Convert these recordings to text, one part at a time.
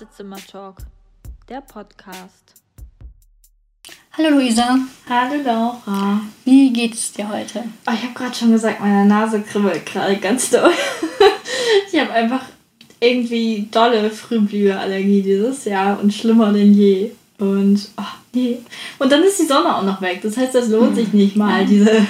Wartezimmer-Talk, der Podcast. Hallo Luisa. Hallo Laura. Wie geht's dir heute? Oh, ich habe gerade schon gesagt, meine Nase kribbelt gerade ganz doll. ich habe einfach irgendwie dolle Frühblüherallergie dieses Jahr und schlimmer denn je. Und oh, nee. Und dann ist die Sonne auch noch weg. Das heißt, das lohnt sich nicht mal, diese.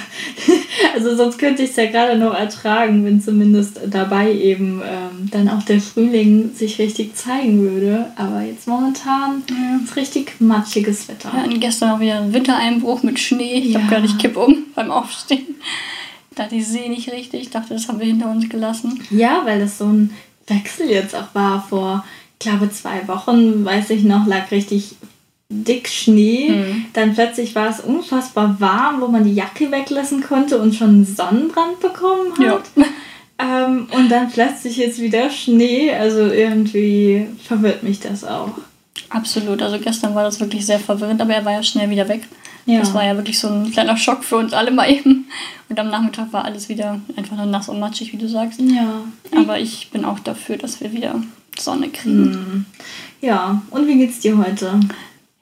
Also sonst könnte ich es ja gerade noch ertragen, wenn zumindest dabei eben ähm, dann auch der Frühling sich richtig zeigen würde. Aber jetzt momentan ja. ist richtig matschiges Wetter. Wir hatten gestern auch wieder Wintereinbruch mit Schnee. Ich ja. habe gerade nicht kipp um beim Aufstehen. Da die See nicht richtig. Ich dachte, das haben wir hinter uns gelassen. Ja, weil das so ein Wechsel jetzt auch war vor, ich glaube, zwei Wochen, weiß ich noch, lag richtig dick Schnee. Mhm. Dann plötzlich war es unfassbar warm, wo man die Jacke weglassen konnte und schon Sonnenbrand bekommen hat. Ja. Ähm, und dann plötzlich jetzt wieder Schnee. Also irgendwie verwirrt mich das auch. Absolut. Also gestern war das wirklich sehr verwirrend, aber er war ja schnell wieder weg. Ja. Das war ja wirklich so ein kleiner Schock für uns alle mal eben. Und am Nachmittag war alles wieder einfach nur nass und matschig, wie du sagst. Ja. Aber ich bin auch dafür, dass wir wieder Sonne kriegen. Mhm. Ja, und wie geht's dir heute?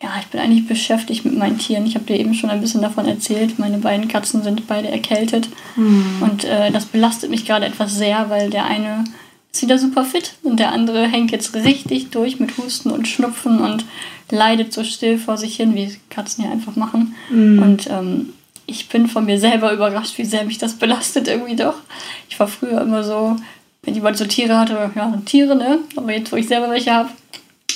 Ja, ich bin eigentlich beschäftigt mit meinen Tieren. Ich habe dir eben schon ein bisschen davon erzählt. Meine beiden Katzen sind beide erkältet. Mhm. Und äh, das belastet mich gerade etwas sehr, weil der eine ist wieder super fit und der andere hängt jetzt richtig durch mit Husten und Schnupfen und leidet so still vor sich hin, wie Katzen ja einfach machen. Mhm. Und ähm, ich bin von mir selber überrascht, wie sehr mich das belastet irgendwie doch. Ich war früher immer so, wenn jemand so Tiere hatte, ja, Tiere, ne? Aber jetzt, wo ich selber welche habe,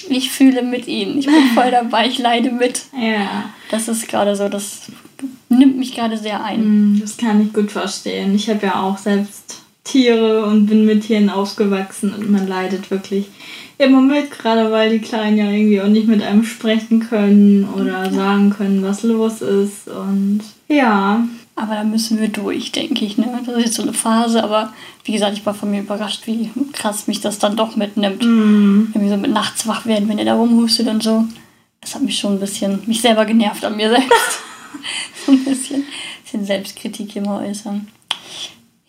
ich fühle mit ihnen. Ich bin voll dabei, ich leide mit. Ja. Das ist gerade so, das nimmt mich gerade sehr ein. Mm, das kann ich gut verstehen. Ich habe ja auch selbst Tiere und bin mit Tieren aufgewachsen und man leidet wirklich immer mit, gerade weil die Kleinen ja irgendwie auch nicht mit einem sprechen können oder sagen können, was los ist. Und ja, aber da müssen wir durch, denke ich. Ne? Das ist jetzt so eine Phase, aber wie gesagt, ich war von mir überrascht, wie krass mich das dann doch mitnimmt. Mm. Wenn wir so mit nachts wach werden, wenn ihr da rumhustet und so. Das hat mich schon ein bisschen, mich selber genervt an mir selbst. so ein bisschen, bisschen Selbstkritik hier mal äußern.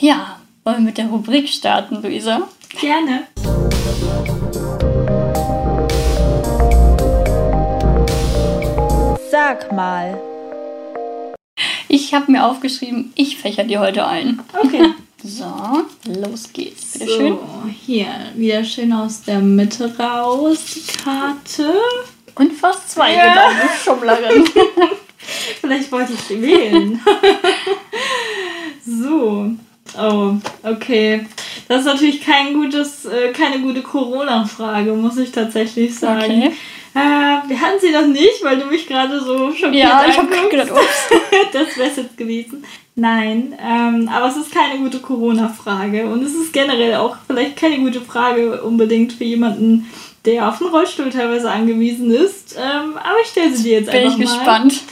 Ja, wollen wir mit der Rubrik starten, Luisa? Gerne. Sag mal. Ich habe mir aufgeschrieben, ich fächer dir heute ein. Okay. so, los geht's. Bitte so, schön. Hier, wieder schön aus der Mitte raus, die Karte. Und fast zwei ja. Schummlerin. Vielleicht wollte ich wählen. so. Oh, okay. Das ist natürlich kein gutes, äh, keine gute Corona-Frage, muss ich tatsächlich sagen. Okay. Äh, wir hatten sie noch nicht, weil du mich gerade so schockiert Ja, ich habe gedacht, ups. das wäre es jetzt gewesen. Nein, ähm, aber es ist keine gute Corona-Frage und es ist generell auch vielleicht keine gute Frage unbedingt für jemanden, der auf den Rollstuhl teilweise angewiesen ist. Ähm, aber ich stelle sie dir jetzt Bin einfach mal. Bin ich gespannt.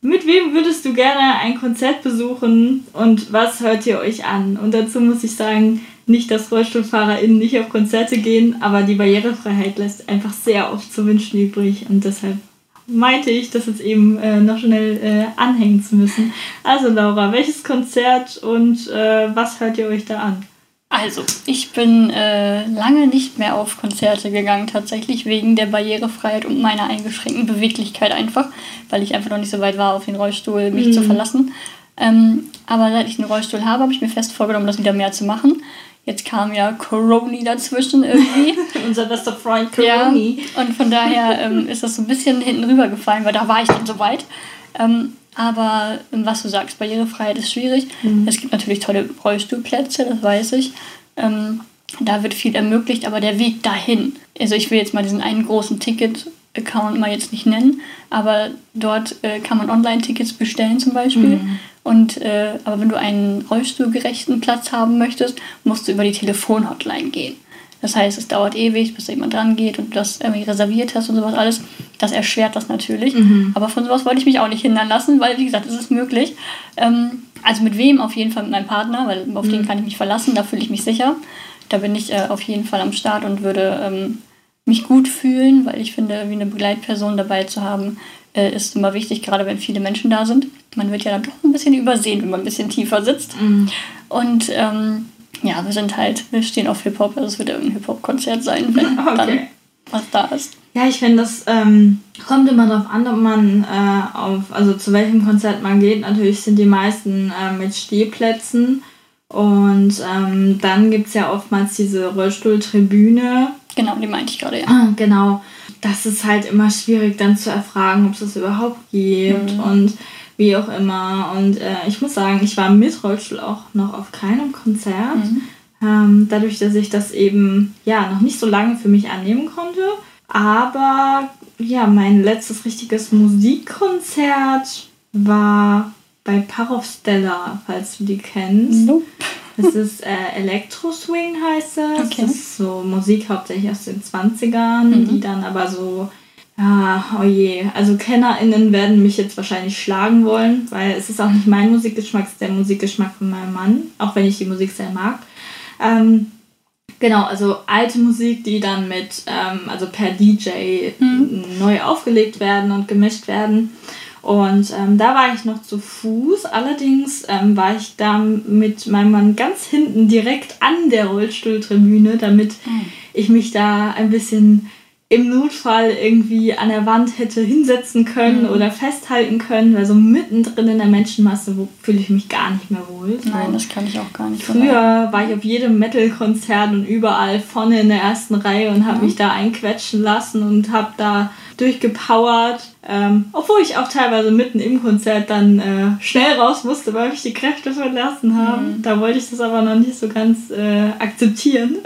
Mit wem würdest du gerne ein Konzert besuchen und was hört ihr euch an? Und dazu muss ich sagen, nicht, dass RollstuhlfahrerInnen nicht auf Konzerte gehen, aber die Barrierefreiheit lässt einfach sehr oft zu wünschen übrig und deshalb meinte ich, das jetzt eben äh, noch schnell äh, anhängen zu müssen. Also Laura, welches Konzert und äh, was hört ihr euch da an? Also, ich bin äh, lange nicht mehr auf Konzerte gegangen, tatsächlich wegen der Barrierefreiheit und meiner eingeschränkten Beweglichkeit einfach, weil ich einfach noch nicht so weit war, auf den Rollstuhl mich mhm. zu verlassen. Ähm, aber seit ich einen Rollstuhl habe, habe ich mir fest vorgenommen, das wieder mehr zu machen. Jetzt kam ja Coroni dazwischen irgendwie. Unser bester Freund Coroni. Ja, und von daher ähm, ist das so ein bisschen hinten rübergefallen, weil da war ich dann so weit. Ähm, aber ähm, was du sagst, Barrierefreiheit ist schwierig. Mhm. Es gibt natürlich tolle Rollstuhlplätze, das weiß ich. Ähm, da wird viel ermöglicht, aber der Weg dahin. Also ich will jetzt mal diesen einen großen Ticket-Account mal jetzt nicht nennen, aber dort äh, kann man Online-Tickets bestellen zum Beispiel. Mhm. Und, äh, aber wenn du einen rollstuhlgerechten Platz haben möchtest, musst du über die Telefonhotline gehen. Das heißt, es dauert ewig, bis da jemand dran geht und du das irgendwie reserviert hast und sowas alles. Das erschwert das natürlich. Mhm. Aber von sowas wollte ich mich auch nicht hindern lassen, weil, wie gesagt, es ist möglich. Ähm, also mit wem? Auf jeden Fall mit meinem Partner, weil auf mhm. den kann ich mich verlassen, da fühle ich mich sicher. Da bin ich äh, auf jeden Fall am Start und würde ähm, mich gut fühlen, weil ich finde, wie eine Begleitperson dabei zu haben, äh, ist immer wichtig, gerade wenn viele Menschen da sind. Man wird ja dann doch ein bisschen übersehen, wenn man ein bisschen tiefer sitzt. Mhm. Und ähm, ja, wir sind halt, wir stehen auf Hip-Hop, also es wird irgendein Hip-Hop-Konzert sein, wenn okay. dann was da ist. Ja, ich finde, das ähm, kommt immer darauf an, ob man äh, auf, also zu welchem Konzert man geht. Natürlich sind die meisten äh, mit Stehplätzen. Und ähm, dann gibt es ja oftmals diese Rollstuhltribüne. Genau, die meinte ich gerade, ja. Ah, genau. Das ist halt immer schwierig dann zu erfragen, ob es das überhaupt gibt mhm. und wie auch immer. Und äh, ich muss sagen, ich war mit Rollstuhl auch noch auf keinem Konzert. Mhm. Ähm, dadurch, dass ich das eben ja noch nicht so lange für mich annehmen konnte. Aber ja, mein letztes richtiges Musikkonzert war bei Parov falls du die kennst. Nope. Das ist äh, Electro Swing heißt es. Okay. Das ist so Musik hauptsächlich aus den 20ern, mhm. die dann aber so, ja, oh je. Also KennerInnen werden mich jetzt wahrscheinlich schlagen wollen, weil es ist auch nicht mein Musikgeschmack, es ist der Musikgeschmack von meinem Mann, auch wenn ich die Musik sehr mag. Ähm, genau, also alte Musik, die dann mit, ähm, also per DJ mhm. neu aufgelegt werden und gemischt werden. Und ähm, da war ich noch zu Fuß. Allerdings ähm, war ich da mit meinem Mann ganz hinten direkt an der Rollstuhltribüne, damit mhm. ich mich da ein bisschen im Notfall irgendwie an der Wand hätte hinsetzen können mhm. oder festhalten können, weil so mittendrin in der Menschenmasse fühle ich mich gar nicht mehr wohl. So. Nein, das kann ich auch gar nicht. Früher war ich auf jedem Metal-Konzert und überall vorne in der ersten Reihe und habe mhm. mich da einquetschen lassen und habe da durchgepowert. Ähm, obwohl ich auch teilweise mitten im Konzert dann äh, schnell raus musste, weil mich die Kräfte verlassen haben. Mhm. Da wollte ich das aber noch nicht so ganz äh, akzeptieren.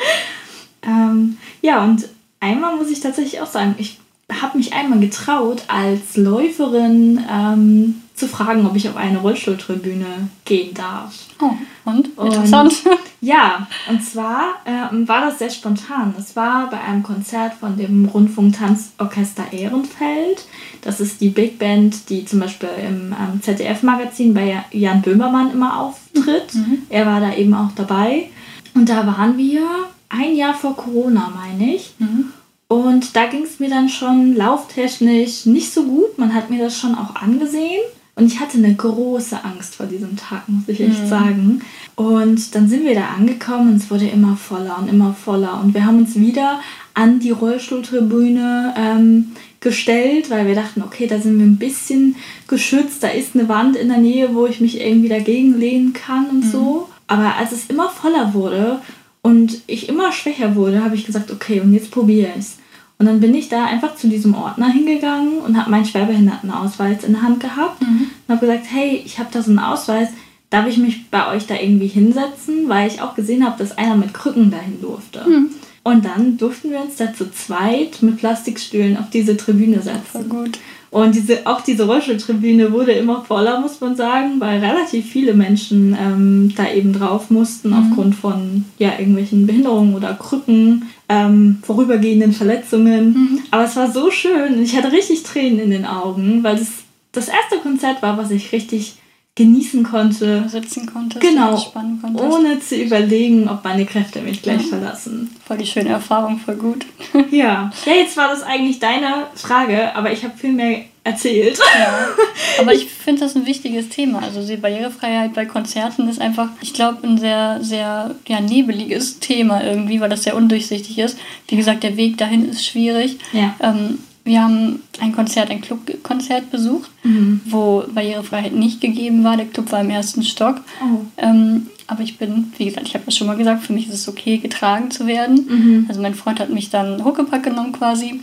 ähm, ja, und einmal muss ich tatsächlich auch sagen, ich habe mich einmal getraut, als Läuferin ähm, zu fragen, ob ich auf eine Rollstuhltribüne gehen darf. Oh, und? Interessant. Und, ja, und zwar äh, war das sehr spontan. Es war bei einem Konzert von dem Rundfunktanzorchester Ehrenfeld. Das ist die Big Band, die zum Beispiel im ähm, ZDF-Magazin bei Jan Böhmermann immer auftritt. Mhm. Er war da eben auch dabei. Und da waren wir ein Jahr vor Corona, meine ich. Mhm. Und da ging es mir dann schon lauftechnisch nicht so gut. Man hat mir das schon auch angesehen. Und ich hatte eine große Angst vor diesem Tag, muss ich echt mhm. sagen. Und dann sind wir da angekommen und es wurde immer voller und immer voller. Und wir haben uns wieder an die Rollstuhltribüne ähm, gestellt, weil wir dachten, okay, da sind wir ein bisschen geschützt. Da ist eine Wand in der Nähe, wo ich mich irgendwie dagegen lehnen kann und mhm. so. Aber als es immer voller wurde und ich immer schwächer wurde, habe ich gesagt, okay, und jetzt probiere ich es. Und dann bin ich da einfach zu diesem Ordner hingegangen und habe meinen Schwerbehindertenausweis in der Hand gehabt mhm. und habe gesagt, hey, ich habe da so einen Ausweis, darf ich mich bei euch da irgendwie hinsetzen? Weil ich auch gesehen habe, dass einer mit Krücken dahin durfte. Mhm. Und dann durften wir uns da zu zweit mit Plastikstühlen auf diese Tribüne setzen. Voll gut. Und diese, auch diese Rollstuhltribüne wurde immer voller, muss man sagen, weil relativ viele Menschen ähm, da eben drauf mussten, mhm. aufgrund von ja, irgendwelchen Behinderungen oder Krücken, ähm, vorübergehenden Verletzungen. Mhm. Aber es war so schön ich hatte richtig Tränen in den Augen, weil es das erste Konzert war, was ich richtig genießen konnte. Sitzen konnte, genau, entspannen konnte. Ohne zu überlegen, ob meine Kräfte mich gleich mhm. verlassen. Voll die schöne Erfahrung, voll gut. ja. Ja, jetzt war das eigentlich deine Frage, aber ich habe viel mehr erzählt. Ja. Aber ich finde das ein wichtiges Thema. Also die Barrierefreiheit bei Konzerten ist einfach, ich glaube, ein sehr, sehr ja, nebeliges Thema irgendwie, weil das sehr undurchsichtig ist. Wie gesagt, der Weg dahin ist schwierig. Ja. Ähm, wir haben ein Konzert, ein Clubkonzert besucht, mhm. wo Barrierefreiheit nicht gegeben war. Der Club war im ersten Stock. Oh. Ähm, aber ich bin, wie gesagt, ich habe das schon mal gesagt, für mich ist es okay, getragen zu werden. Mhm. Also mein Freund hat mich dann Huckepack genommen quasi.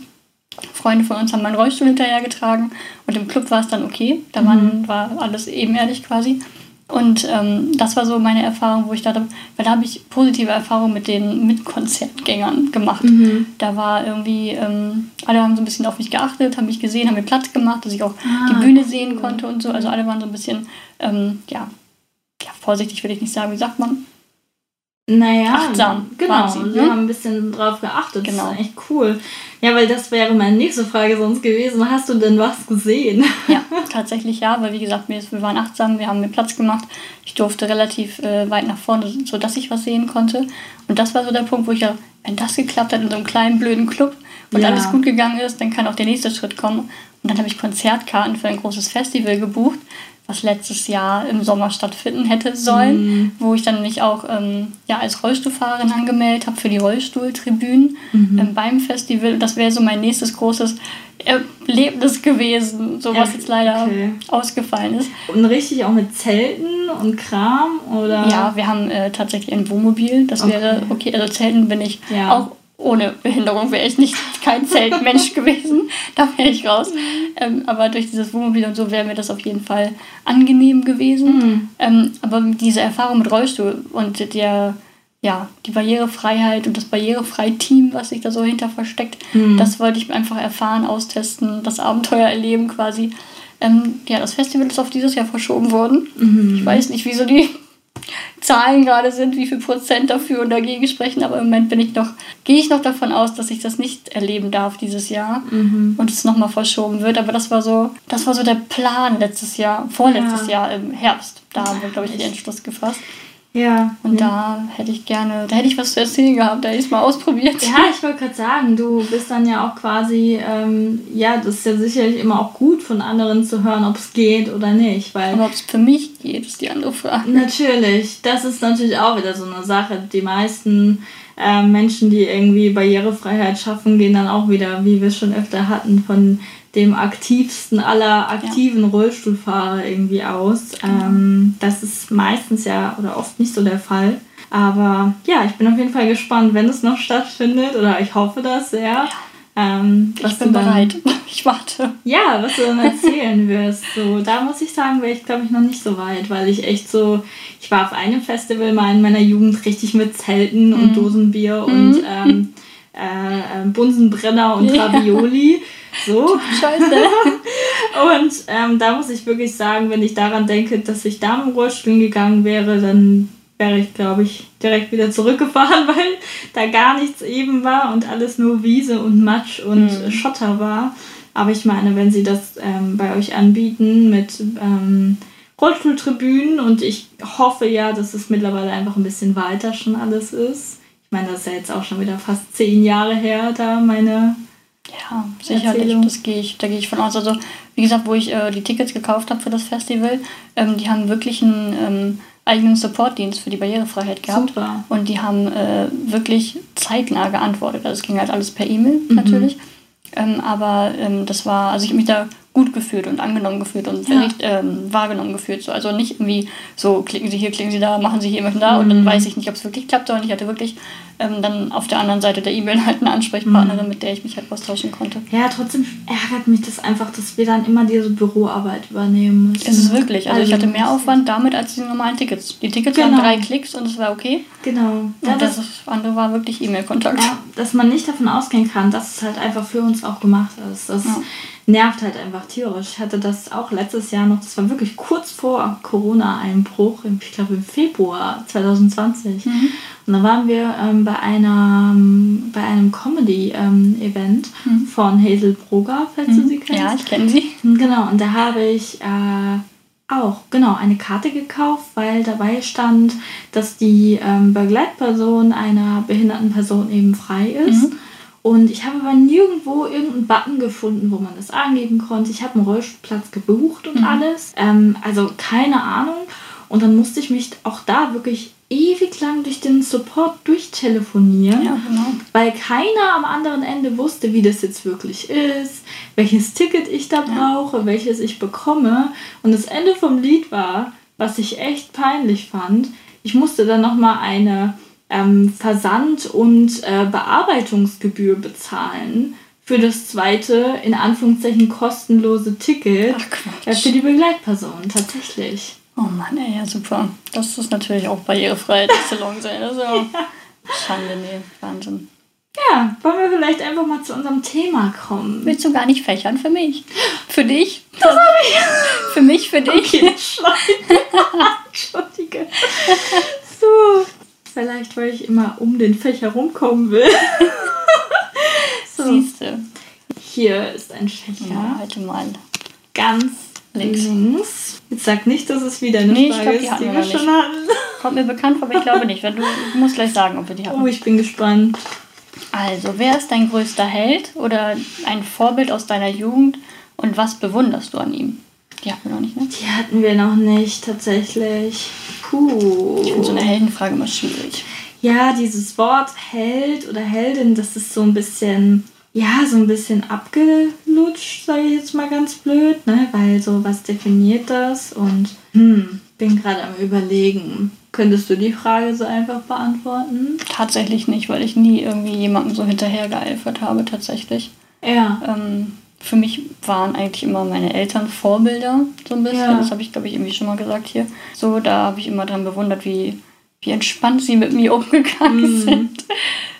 Freunde von uns haben meinen Rollstuhl hinterher getragen und im Club war es dann okay. Da mhm. war alles ebenerdig quasi. Und ähm, das war so meine Erfahrung, wo ich dachte, weil da habe ich positive Erfahrungen mit den Mitkonzertgängern gemacht. Mhm. Da war irgendwie, ähm, alle haben so ein bisschen auf mich geachtet, haben mich gesehen, haben mir Platz gemacht, dass ich auch ah, die Bühne sehen konnte und so. Also alle waren so ein bisschen, ähm, ja, ja, vorsichtig will ich nicht sagen, wie sagt man? Naja, achtsam. Genau, sie, ne? haben ein bisschen drauf geachtet. Genau. Das ist echt cool. Ja, weil das wäre meine nächste Frage sonst gewesen. Hast du denn was gesehen? Ja, tatsächlich ja, weil wie gesagt, wir, waren achtsam, wir haben mir Platz gemacht. Ich durfte relativ äh, weit nach vorne, sodass ich was sehen konnte. Und das war so der Punkt, wo ich ja, wenn das geklappt hat in so einem kleinen blöden Club und ja. alles gut gegangen ist, dann kann auch der nächste Schritt kommen. Und dann habe ich Konzertkarten für ein großes Festival gebucht was letztes Jahr im Sommer stattfinden hätte sollen, mhm. wo ich dann mich auch ähm, ja, als Rollstuhlfahrerin angemeldet habe für die Rollstuhltribünen mhm. ähm, beim Festival. Das wäre so mein nächstes großes Erlebnis gewesen, so was jetzt leider okay. ausgefallen ist. Und richtig auch mit Zelten und Kram oder? Ja, wir haben äh, tatsächlich ein Wohnmobil. Das okay. wäre okay. Also Zelten bin ich ja. auch ohne Behinderung wäre ich nicht kein Zeltmensch gewesen. Da wäre ich raus. Ähm, aber durch dieses Wohnmobil und so wäre mir das auf jeden Fall angenehm gewesen. Mhm. Ähm, aber diese Erfahrung mit Rollstuhl und der, ja, die Barrierefreiheit und das Barrierefrei-Team, was sich da so hinter versteckt, mhm. das wollte ich einfach erfahren, austesten, das Abenteuer erleben quasi. Ähm, ja, das Festival ist auf dieses Jahr verschoben worden. Mhm. Ich weiß nicht, wieso die Zahlen gerade sind, wie viel Prozent dafür und dagegen sprechen, aber im Moment bin ich noch, gehe ich noch davon aus, dass ich das nicht erleben darf dieses Jahr mhm. und es nochmal verschoben wird. Aber das war so, das war so der Plan letztes Jahr, vorletztes ja. Jahr im Herbst. Da haben wir, glaube ich, den Entschluss gefasst. Ja. Und ja. da hätte ich gerne, da hätte ich was zu erzählen gehabt, da hätte ich es mal ausprobiert. Ja, ich wollte gerade sagen, du bist dann ja auch quasi, ähm, ja, das ist ja sicherlich immer auch gut von anderen zu hören, ob es geht oder nicht. Weil Aber ob es für mich geht, ist die andere Frage. Natürlich, das ist natürlich auch wieder so eine Sache. Die meisten äh, Menschen, die irgendwie Barrierefreiheit schaffen, gehen dann auch wieder, wie wir es schon öfter hatten, von dem aktivsten aller aktiven ja. Rollstuhlfahrer irgendwie aus. Ähm, das ist meistens ja oder oft nicht so der Fall. Aber ja, ich bin auf jeden Fall gespannt, wenn es noch stattfindet oder ich hoffe das sehr. Ja. Ähm, ich bin dann, bereit. Ich warte. Ja, was du dann erzählen wirst. So, da muss ich sagen, wäre ich glaube ich noch nicht so weit, weil ich echt so, ich war auf einem Festival mal in meiner Jugend richtig mit Zelten mhm. und Dosenbier mhm. und ähm, äh, äh, Bunsenbrenner und Ravioli. So. Scheiße. und ähm, da muss ich wirklich sagen, wenn ich daran denke, dass ich da im Rollstuhl gegangen wäre, dann wäre ich, glaube ich, direkt wieder zurückgefahren, weil da gar nichts eben war und alles nur Wiese und Matsch und mhm. Schotter war. Aber ich meine, wenn sie das ähm, bei euch anbieten mit ähm, Rollstuhltribünen und ich hoffe ja, dass es mittlerweile einfach ein bisschen weiter schon alles ist. Ich meine, das ist ja jetzt auch schon wieder fast zehn Jahre her, da meine ja, sicherlich, das gehe ich, da gehe ich von aus. Also, wie gesagt, wo ich äh, die Tickets gekauft habe für das Festival, ähm, die haben wirklich einen ähm, eigenen Supportdienst für die Barrierefreiheit gehabt. Super. Und die haben äh, wirklich zeitnah geantwortet. Also es ging halt alles per E-Mail mhm. natürlich. Ähm, aber ähm, das war, also ich habe mich da gut gefühlt und angenommen gefühlt und ja. recht, ähm, wahrgenommen gefühlt. So. Also nicht irgendwie so, klicken Sie hier, klicken Sie da, machen Sie hier, machen da mhm. und dann mhm. weiß ich nicht, ob es wirklich klappt, sondern ich hatte wirklich ähm, dann auf der anderen Seite der E-Mail halt eine Ansprechpartnerin, mhm. mit der ich mich halt austauschen konnte. Ja, trotzdem ärgert mich das einfach, dass wir dann immer diese Büroarbeit übernehmen müssen. Es ist wirklich, also, also ich hatte mehr Aufwand damit als die normalen Tickets. Die Tickets genau. waren drei Klicks und es war okay. Genau. Ja, und das, das andere war wirklich E-Mail-Kontakt. Ja, dass man nicht davon ausgehen kann, dass es halt einfach für uns auch gemacht ist. Das ja nervt halt einfach tierisch. Ich hatte das auch letztes Jahr noch, das war wirklich kurz vor Corona-Einbruch, ich glaube im Februar 2020. Mhm. Und da waren wir ähm, bei, einer, bei einem Comedy-Event ähm, mhm. von Hazel Brugger, falls mhm. du sie kennst. Ja, ich kenne sie. Genau, und da habe ich äh, auch, genau, eine Karte gekauft, weil dabei stand, dass die ähm, Begleitperson einer behinderten Person eben frei ist. Mhm. Und ich habe aber nirgendwo irgendeinen Button gefunden, wo man das angeben konnte. Ich habe einen Rollstuhlplatz gebucht und mhm. alles. Ähm, also keine Ahnung. Und dann musste ich mich auch da wirklich ewig lang durch den Support durchtelefonieren, ja, genau. weil keiner am anderen Ende wusste, wie das jetzt wirklich ist, welches Ticket ich da brauche, ja. welches ich bekomme. Und das Ende vom Lied war, was ich echt peinlich fand, ich musste dann nochmal eine ähm, Versand- und äh, Bearbeitungsgebühr bezahlen für das zweite, in Anführungszeichen kostenlose Ticket Ach, für die Begleitperson, tatsächlich. Oh Mann, ey, ja, super. Das ist natürlich auch barrierefrei, das Salon sein. Also, ja. Schande, nee, Wahnsinn. Ja, wollen wir vielleicht einfach mal zu unserem Thema kommen? Willst du gar nicht fächern für mich? Für dich? Das habe ich. Für mich, für dich? Okay, Entschuldige. So, Vielleicht, weil ich immer um den Fächer rumkommen will. so. Siehst du. Hier ist ein Fächer. Ja, halte mal. Ganz links. links. Jetzt sag nicht, dass es wieder eine nee, Frage ich glaub, die ist, die wir schon hatten. Kommt mir bekannt vor, aber ich glaube nicht. Du, du musst gleich sagen, ob wir die haben. Oh, ich bin gespannt. Also, wer ist dein größter Held oder ein Vorbild aus deiner Jugend und was bewunderst du an ihm? Die hatten wir noch nicht, ne? Die hatten wir noch nicht, tatsächlich. Puh. Ich finde so eine Heldenfrage immer schwierig. Ja, dieses Wort Held oder Heldin, das ist so ein bisschen, ja, so ein bisschen abgelutscht, sage ich jetzt mal ganz blöd, ne? Weil so, was definiert das? Und hm, bin gerade am überlegen. Könntest du die Frage so einfach beantworten? Tatsächlich nicht, weil ich nie irgendwie jemandem so hinterhergeeifert habe, tatsächlich. Ja. Ähm, für mich waren eigentlich immer meine Eltern Vorbilder, so ein bisschen. Ja. Das habe ich, glaube ich, irgendwie schon mal gesagt hier. So, da habe ich immer dran bewundert, wie, wie entspannt sie mit mir umgegangen mhm. sind.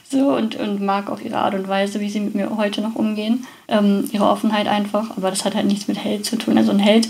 So, und, und mag auch ihre Art und Weise, wie sie mit mir heute noch umgehen. Ähm, ihre Offenheit einfach. Aber das hat halt nichts mit Held zu tun. Also ein Held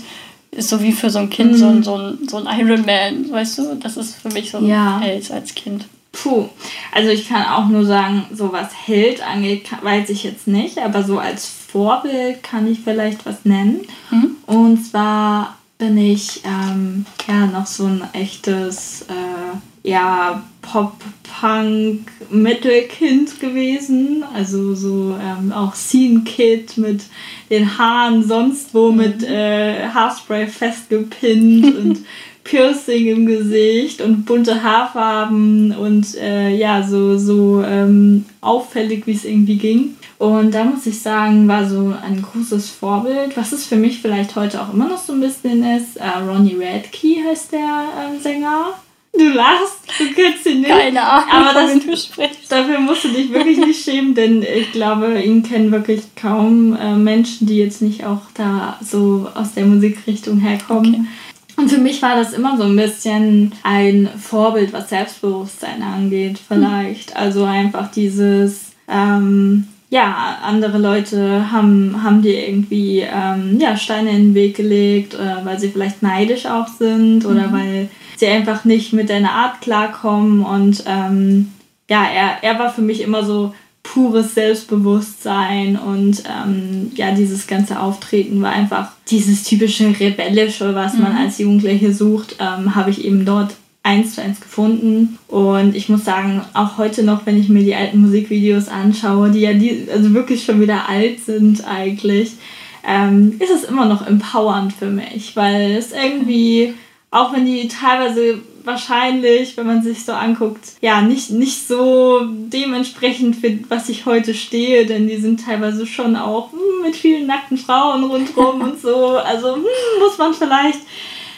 ist so wie für so ein Kind mhm. so, ein, so, ein, so ein Iron Man, weißt du? Das ist für mich so ein ja. Held als Kind. Puh, also ich kann auch nur sagen, so was Held angeht, weiß ich jetzt nicht, aber so als Vorbild kann ich vielleicht was nennen. Mhm. Und zwar bin ich ähm, ja noch so ein echtes äh, ja, Pop-Punk-Metal-Kind gewesen. Also so ähm, auch Scene-Kid mit den Haaren sonst wo mhm. mit äh, Haarspray festgepinnt und Piercing im Gesicht und bunte Haarfarben und äh, ja, so, so ähm, auffällig, wie es irgendwie ging. Und da muss ich sagen, war so ein großes Vorbild, was es für mich vielleicht heute auch immer noch so ein bisschen ist. Äh, Ronnie Radke heißt der äh, Sänger. Du lachst, du kennst ihn nicht. Keine Ahnung, aber das, du sprichst. dafür musst du dich wirklich nicht schämen, denn ich glaube, ihn kennen wirklich kaum äh, Menschen, die jetzt nicht auch da so aus der Musikrichtung herkommen. Okay. Und für mich war das immer so ein bisschen ein Vorbild, was Selbstbewusstsein angeht, vielleicht. Also einfach dieses, ähm, ja, andere Leute haben, haben dir irgendwie ähm, ja, Steine in den Weg gelegt, oder weil sie vielleicht neidisch auch sind oder mhm. weil sie einfach nicht mit deiner Art klarkommen. Und ähm, ja, er, er war für mich immer so pures Selbstbewusstsein und ähm, ja, dieses ganze Auftreten war einfach dieses typische Rebellische, was mhm. man als Jugendliche sucht, ähm, habe ich eben dort eins zu eins gefunden. Und ich muss sagen, auch heute noch, wenn ich mir die alten Musikvideos anschaue, die ja die, also wirklich schon wieder alt sind eigentlich, ähm, ist es immer noch empowernd für mich, weil es irgendwie, auch wenn die teilweise wahrscheinlich, wenn man sich so anguckt, ja, nicht, nicht so dementsprechend, für was ich heute stehe, denn die sind teilweise schon auch hm, mit vielen nackten Frauen rundherum und so. Also hm, muss man vielleicht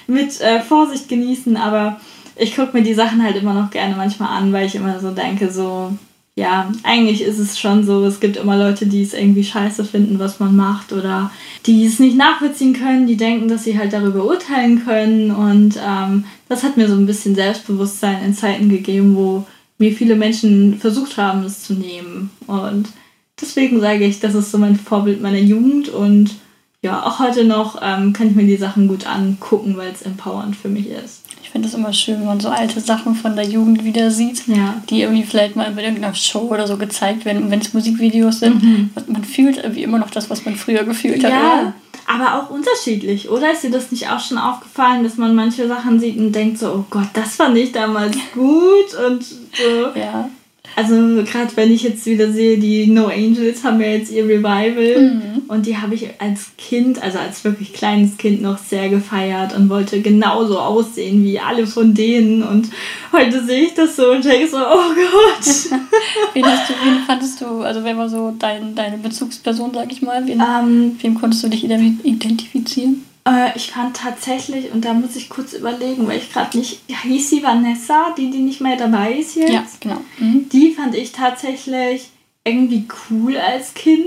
mit äh, Vorsicht genießen, aber ich gucke mir die Sachen halt immer noch gerne manchmal an, weil ich immer so denke, so, ja, eigentlich ist es schon so, es gibt immer Leute, die es irgendwie scheiße finden, was man macht oder die es nicht nachvollziehen können, die denken, dass sie halt darüber urteilen können und ähm, das hat mir so ein bisschen Selbstbewusstsein in Zeiten gegeben, wo mir viele Menschen versucht haben, es zu nehmen und deswegen sage ich, das ist so mein Vorbild meiner Jugend und ja, auch heute noch ähm, kann ich mir die Sachen gut angucken, weil es empowernd für mich ist. Ich finde es immer schön, wenn man so alte Sachen von der Jugend wieder sieht, ja. die irgendwie vielleicht mal bei irgendeiner Show oder so gezeigt werden. Wenn es Musikvideos sind, mhm. man fühlt irgendwie immer noch das, was man früher gefühlt hat. Ja, aber auch unterschiedlich, oder? Ist dir das nicht auch schon aufgefallen, dass man manche Sachen sieht und denkt so, oh Gott, das fand ich damals gut und so. Ja. Also gerade wenn ich jetzt wieder sehe, die No Angels haben ja jetzt ihr Revival mhm. und die habe ich als Kind, also als wirklich kleines Kind noch sehr gefeiert und wollte genauso aussehen wie alle von denen und heute sehe ich das so und denke so, oh Gott. wen, hast du, wen fandest du, also wer war so dein, deine Bezugsperson, sag ich mal, wen, ähm. wem konntest du dich identifizieren? Äh, ich fand tatsächlich, und da muss ich kurz überlegen, weil ich gerade nicht, hieß sie Vanessa, die, die nicht mehr dabei ist jetzt? Ja, genau. Mhm. Die fand ich tatsächlich irgendwie cool als Kind.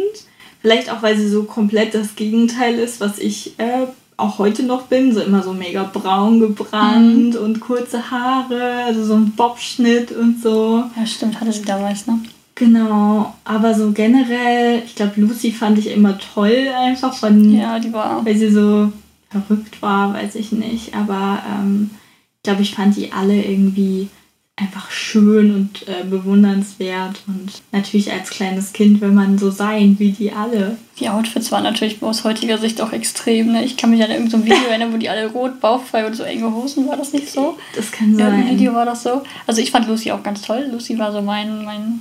Vielleicht auch, weil sie so komplett das Gegenteil ist, was ich äh, auch heute noch bin. So immer so mega braun gebrannt mhm. und kurze Haare, also so ein Bobschnitt und so. Ja, stimmt, hatte sie damals, ne? Genau, aber so generell, ich glaube, Lucy fand ich immer toll einfach von. Ja, die war. Weil sie so verrückt war, weiß ich nicht. Aber ähm, ich glaube, ich fand die alle irgendwie einfach schön und äh, bewundernswert. Und natürlich als kleines Kind will man so sein wie die alle. Die Outfits waren natürlich aus heutiger Sicht auch extrem. Ne? Ich kann mich an irgendein Video erinnern, wo die alle rot, bauchfrei und so enge Hosen, war das nicht so? Das kann sein. Ja, im Video war das so. Also ich fand Lucy auch ganz toll. Lucy war so mein, mein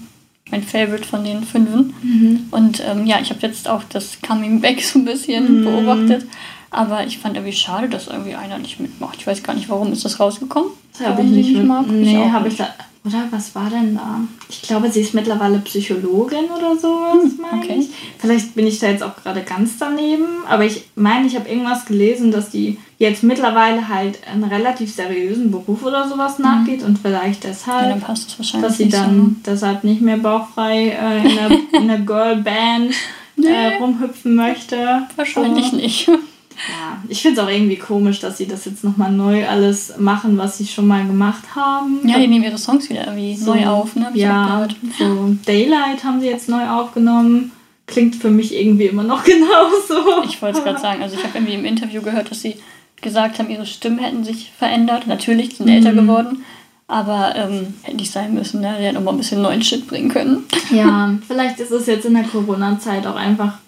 mein Favorite von den fünfen. Mhm. Und ähm, ja, ich habe jetzt auch das Coming Back so ein bisschen mhm. beobachtet. Aber ich fand irgendwie schade, dass irgendwie einer nicht mitmacht. Ich weiß gar nicht, warum ist das rausgekommen? Das habe ich nicht, nicht mag. Nee, habe ich da. Oder was war denn da? Ich glaube, sie ist mittlerweile Psychologin oder sowas, hm, meine okay. ich. Vielleicht bin ich da jetzt auch gerade ganz daneben. Aber ich meine, ich habe irgendwas gelesen, dass die jetzt mittlerweile halt einen relativ seriösen Beruf oder sowas mhm. nachgeht und vielleicht deshalb, ja, das wahrscheinlich dass sie dann so. Ne? deshalb nicht mehr bauchfrei äh, in einer, in einer Girlband äh, rumhüpfen möchte. Wahrscheinlich so. nicht. Ja, ich finde es auch irgendwie komisch, dass sie das jetzt nochmal neu alles machen, was sie schon mal gemacht haben. Ja, die nehmen ihre Songs wieder irgendwie so, neu auf, ne? Hab ja, so Daylight haben sie jetzt neu aufgenommen. Klingt für mich irgendwie immer noch genauso. Ich wollte es gerade sagen. Also ich habe irgendwie im Interview gehört, dass sie gesagt haben, ihre Stimmen hätten sich verändert. Natürlich sind mhm. älter geworden. Aber ähm, hätte nicht sein müssen, ne? Die hätten auch mal ein bisschen neuen Shit bringen können. Ja, vielleicht ist es jetzt in der Corona-Zeit auch einfach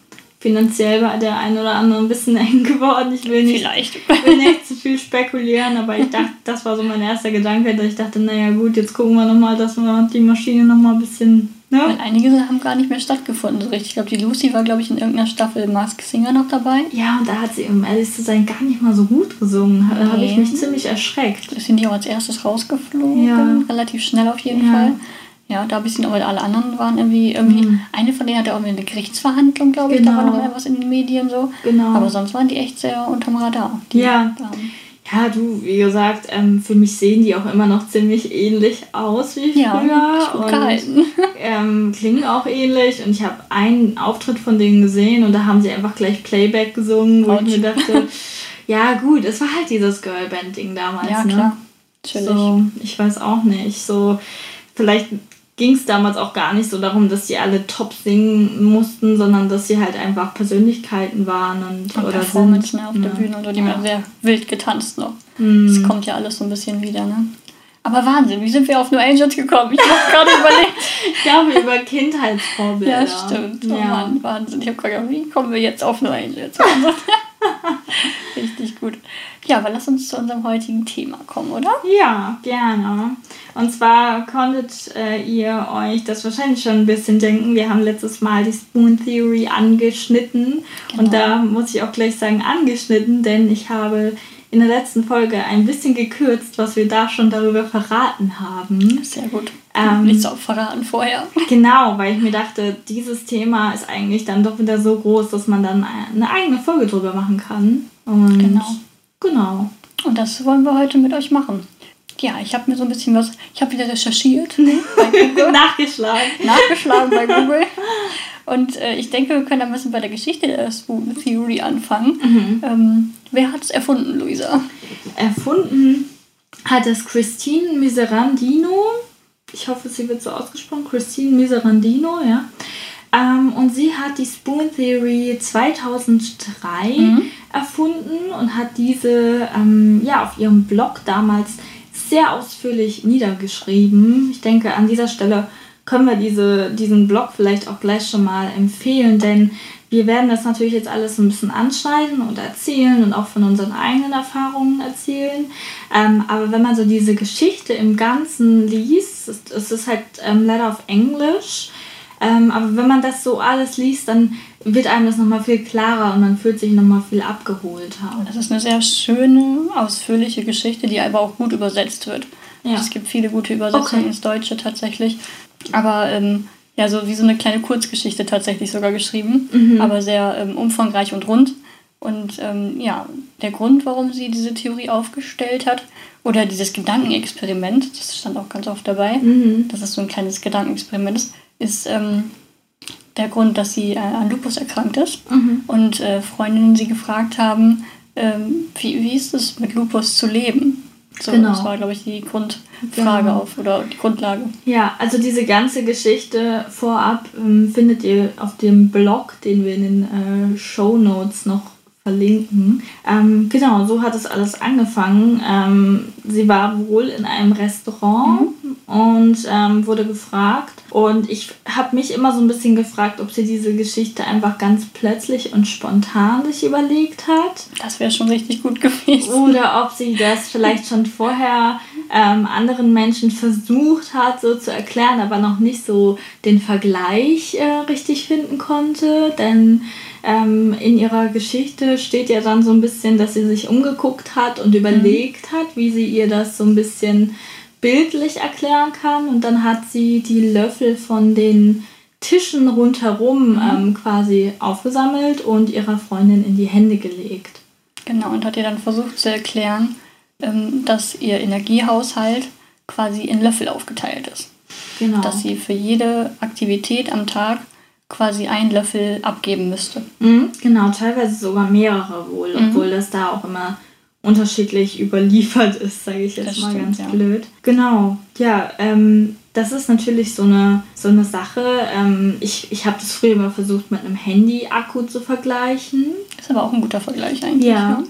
finanziell bei der einen oder anderen ein bisschen eng geworden. Ich will nicht, Vielleicht. will nicht zu viel spekulieren, aber ich dachte, das war so mein erster Gedanke, dass ich dachte, naja gut, jetzt gucken wir nochmal, dass wir die Maschine nochmal ein bisschen. Ne? Weil einige haben gar nicht mehr stattgefunden. So richtig. Ich glaube, die Lucy war, glaube ich, in irgendeiner Staffel Mask Singer noch dabei. Ja, und da hat sie, um ehrlich zu sein, gar nicht mal so gut gesungen. Da nee. habe ich mich ziemlich erschreckt. Sind die auch als erstes rausgeflogen, ja. relativ schnell auf jeden ja. Fall. Ja, da ein bisschen, aber alle anderen waren irgendwie, irgendwie mhm. eine von denen hatte auch eine Gerichtsverhandlung, glaube ich, genau. da war noch mal was in den Medien so. Genau. Aber sonst waren die echt sehr unterm Radar. ja. Damen. Ja, du, wie gesagt, ähm, für mich sehen die auch immer noch ziemlich ähnlich aus wie ja, früher. Und ähm, klingen auch ähnlich. Und ich habe einen Auftritt von denen gesehen und da haben sie einfach gleich Playback gesungen, wo Ouch. ich mir dachte, ja gut, es war halt dieses Girlband-Ding damals. Ja, ne? klar. Natürlich. So, ich weiß auch nicht. So, vielleicht ging es damals auch gar nicht so darum, dass sie alle top singen mussten, sondern dass sie halt einfach Persönlichkeiten waren und, und oder Performance. Ne, auf ja. der Bühne so, die ja. haben sehr wild getanzt noch. Mm. Das kommt ja alles so ein bisschen wieder, ne? Aber Wahnsinn, wie sind wir auf New Angels gekommen? Ich habe gerade überlegt. ich glaube, über Kindheitsvorbilder. Ja, stimmt. Oh ja. Mann, Wahnsinn. Ich habe gerade gedacht, wie kommen wir jetzt auf New Angels? Richtig gut. Ja, aber lass uns zu unserem heutigen Thema kommen, oder? Ja, gerne. Und zwar konntet äh, ihr euch das wahrscheinlich schon ein bisschen denken. Wir haben letztes Mal die Spoon Theory angeschnitten. Genau. Und da muss ich auch gleich sagen, angeschnitten, denn ich habe in der letzten Folge ein bisschen gekürzt, was wir da schon darüber verraten haben. Sehr gut. Ähm, Nichts auch verraten vorher. Genau, weil ich mir dachte, dieses Thema ist eigentlich dann doch wieder so groß, dass man dann eine eigene Folge drüber machen kann. Und genau. Genau. Und das wollen wir heute mit euch machen. Ja, ich habe mir so ein bisschen was, ich habe wieder recherchiert. Nachgeschlagen. Nachgeschlagen bei Google. Und äh, ich denke, wir können ein bisschen bei der Geschichte der Spoon Theory anfangen. Mhm. Ähm, wer hat es erfunden, Luisa? Erfunden hat es Christine Miserandino. Ich hoffe, sie wird so ausgesprochen. Christine Miserandino, ja. Ähm, und sie hat die Spoon Theory 2003 mhm. erfunden und hat diese ähm, ja, auf ihrem Blog damals sehr ausführlich niedergeschrieben. Ich denke, an dieser Stelle können wir diese, diesen Blog vielleicht auch gleich schon mal empfehlen, denn wir werden das natürlich jetzt alles ein bisschen anschneiden und erzählen und auch von unseren eigenen Erfahrungen erzählen. Ähm, aber wenn man so diese Geschichte im Ganzen liest, es, es ist halt ähm, leider auf Englisch, ähm, aber wenn man das so alles liest, dann wird einem das nochmal viel klarer und man fühlt sich nochmal viel abgeholter. Das ist eine sehr schöne, ausführliche Geschichte, die aber auch gut übersetzt wird. Ja. Es gibt viele gute Übersetzungen okay. ins Deutsche tatsächlich. Aber ähm, ja, so wie so eine kleine Kurzgeschichte tatsächlich sogar geschrieben, mhm. aber sehr ähm, umfangreich und rund. Und ähm, ja, der Grund, warum sie diese Theorie aufgestellt hat, oder dieses Gedankenexperiment, das stand auch ganz oft dabei, mhm. dass es so ein kleines Gedankenexperiment ist, ist ähm, der Grund, dass sie äh, an Lupus erkrankt ist mhm. und äh, Freundinnen sie gefragt haben, ähm, wie, wie ist es mit Lupus zu leben? So, genau. Das war, glaube ich, die Grundfrage genau. auf oder die Grundlage. Ja, also diese ganze Geschichte vorab ähm, findet ihr auf dem Blog, den wir in den äh, Show Notes noch verlinken. Ähm, genau, so hat es alles angefangen. Ähm, sie war wohl in einem Restaurant mhm. und ähm, wurde gefragt. Und ich habe mich immer so ein bisschen gefragt, ob sie diese Geschichte einfach ganz plötzlich und spontan sich überlegt hat. Das wäre schon richtig gut gewesen. Oder ob sie das vielleicht schon vorher ähm, anderen Menschen versucht hat, so zu erklären, aber noch nicht so den Vergleich äh, richtig finden konnte. Denn ähm, in ihrer Geschichte steht ja dann so ein bisschen, dass sie sich umgeguckt hat und überlegt mhm. hat, wie sie ihr das so ein bisschen bildlich erklären kann. Und dann hat sie die Löffel von den Tischen rundherum mhm. ähm, quasi aufgesammelt und ihrer Freundin in die Hände gelegt. Genau, und hat ihr dann versucht zu erklären, ähm, dass ihr Energiehaushalt quasi in Löffel aufgeteilt ist. Genau. Dass sie für jede Aktivität am Tag quasi einen Löffel abgeben müsste. Mhm, genau, teilweise sogar mehrere wohl, mhm. obwohl das da auch immer unterschiedlich überliefert ist, sage ich jetzt das mal stimmt, ganz ja. blöd. Genau, ja, ähm, das ist natürlich so eine, so eine Sache. Ähm, ich ich habe das früher mal versucht mit einem Handy-Akku zu vergleichen. Ist aber auch ein guter Vergleich eigentlich. Ja. Ne?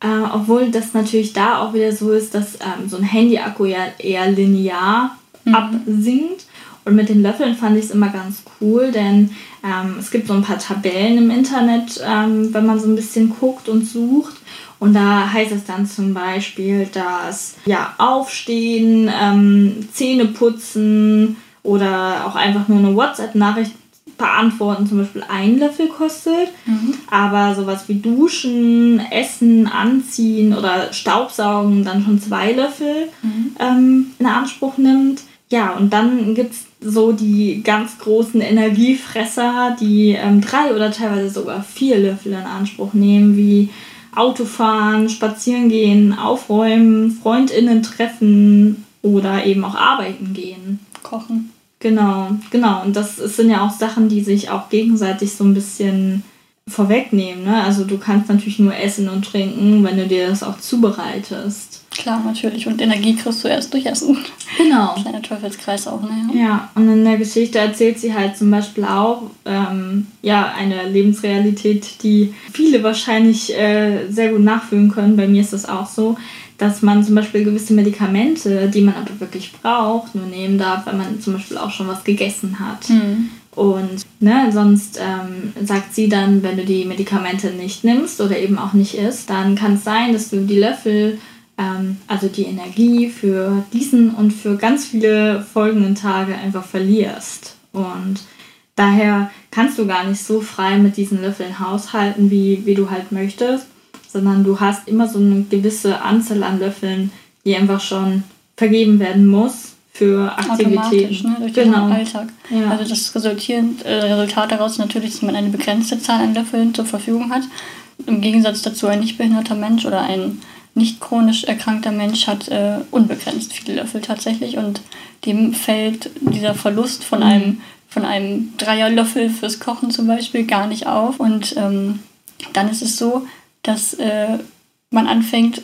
Äh, obwohl das natürlich da auch wieder so ist, dass ähm, so ein Handy-Akku ja eher linear mhm. absinkt. Und mit den Löffeln fand ich es immer ganz cool, denn ähm, es gibt so ein paar Tabellen im Internet, ähm, wenn man so ein bisschen guckt und sucht. Und da heißt es dann zum Beispiel, dass ja, Aufstehen, ähm, Zähne putzen oder auch einfach nur eine WhatsApp-Nachricht beantworten zum Beispiel ein Löffel kostet. Mhm. Aber sowas wie Duschen, Essen, Anziehen oder Staubsaugen dann schon zwei Löffel mhm. ähm, in Anspruch nimmt. Ja, und dann gibt es so die ganz großen Energiefresser, die ähm, drei oder teilweise sogar vier Löffel in Anspruch nehmen, wie Autofahren, spazieren gehen, aufräumen, Freundinnen treffen oder eben auch arbeiten gehen. Kochen. Genau, genau. Und das sind ja auch Sachen, die sich auch gegenseitig so ein bisschen vorwegnehmen. Ne? Also du kannst natürlich nur essen und trinken, wenn du dir das auch zubereitest. Klar, natürlich. Und Energie kriegst du erst durch Essen. Genau. Kleiner Teufelskreis auch, ne? Ja, und in der Geschichte erzählt sie halt zum Beispiel auch, ähm, ja, eine Lebensrealität, die viele wahrscheinlich äh, sehr gut nachfühlen können. Bei mir ist das auch so, dass man zum Beispiel gewisse Medikamente, die man aber wirklich braucht, nur nehmen darf, wenn man zum Beispiel auch schon was gegessen hat. Mhm. Und ne, sonst ähm, sagt sie dann, wenn du die Medikamente nicht nimmst oder eben auch nicht isst, dann kann es sein, dass du die Löffel, ähm, also die Energie für diesen und für ganz viele folgenden Tage einfach verlierst. Und daher kannst du gar nicht so frei mit diesen Löffeln haushalten, wie, wie du halt möchtest, sondern du hast immer so eine gewisse Anzahl an Löffeln, die einfach schon vergeben werden muss für Aktivitäten. Ne, durch genau. den Alltag. Ja. Also das resultierend, äh, Resultat daraus ist natürlich, dass man eine begrenzte Zahl an Löffeln zur Verfügung hat. Im Gegensatz dazu ein nicht behinderter Mensch oder ein nicht chronisch erkrankter Mensch hat äh, unbegrenzt viele Löffel tatsächlich und dem fällt dieser Verlust von mhm. einem von einem Dreierlöffel fürs Kochen zum Beispiel gar nicht auf. Und ähm, dann ist es so, dass äh, man anfängt,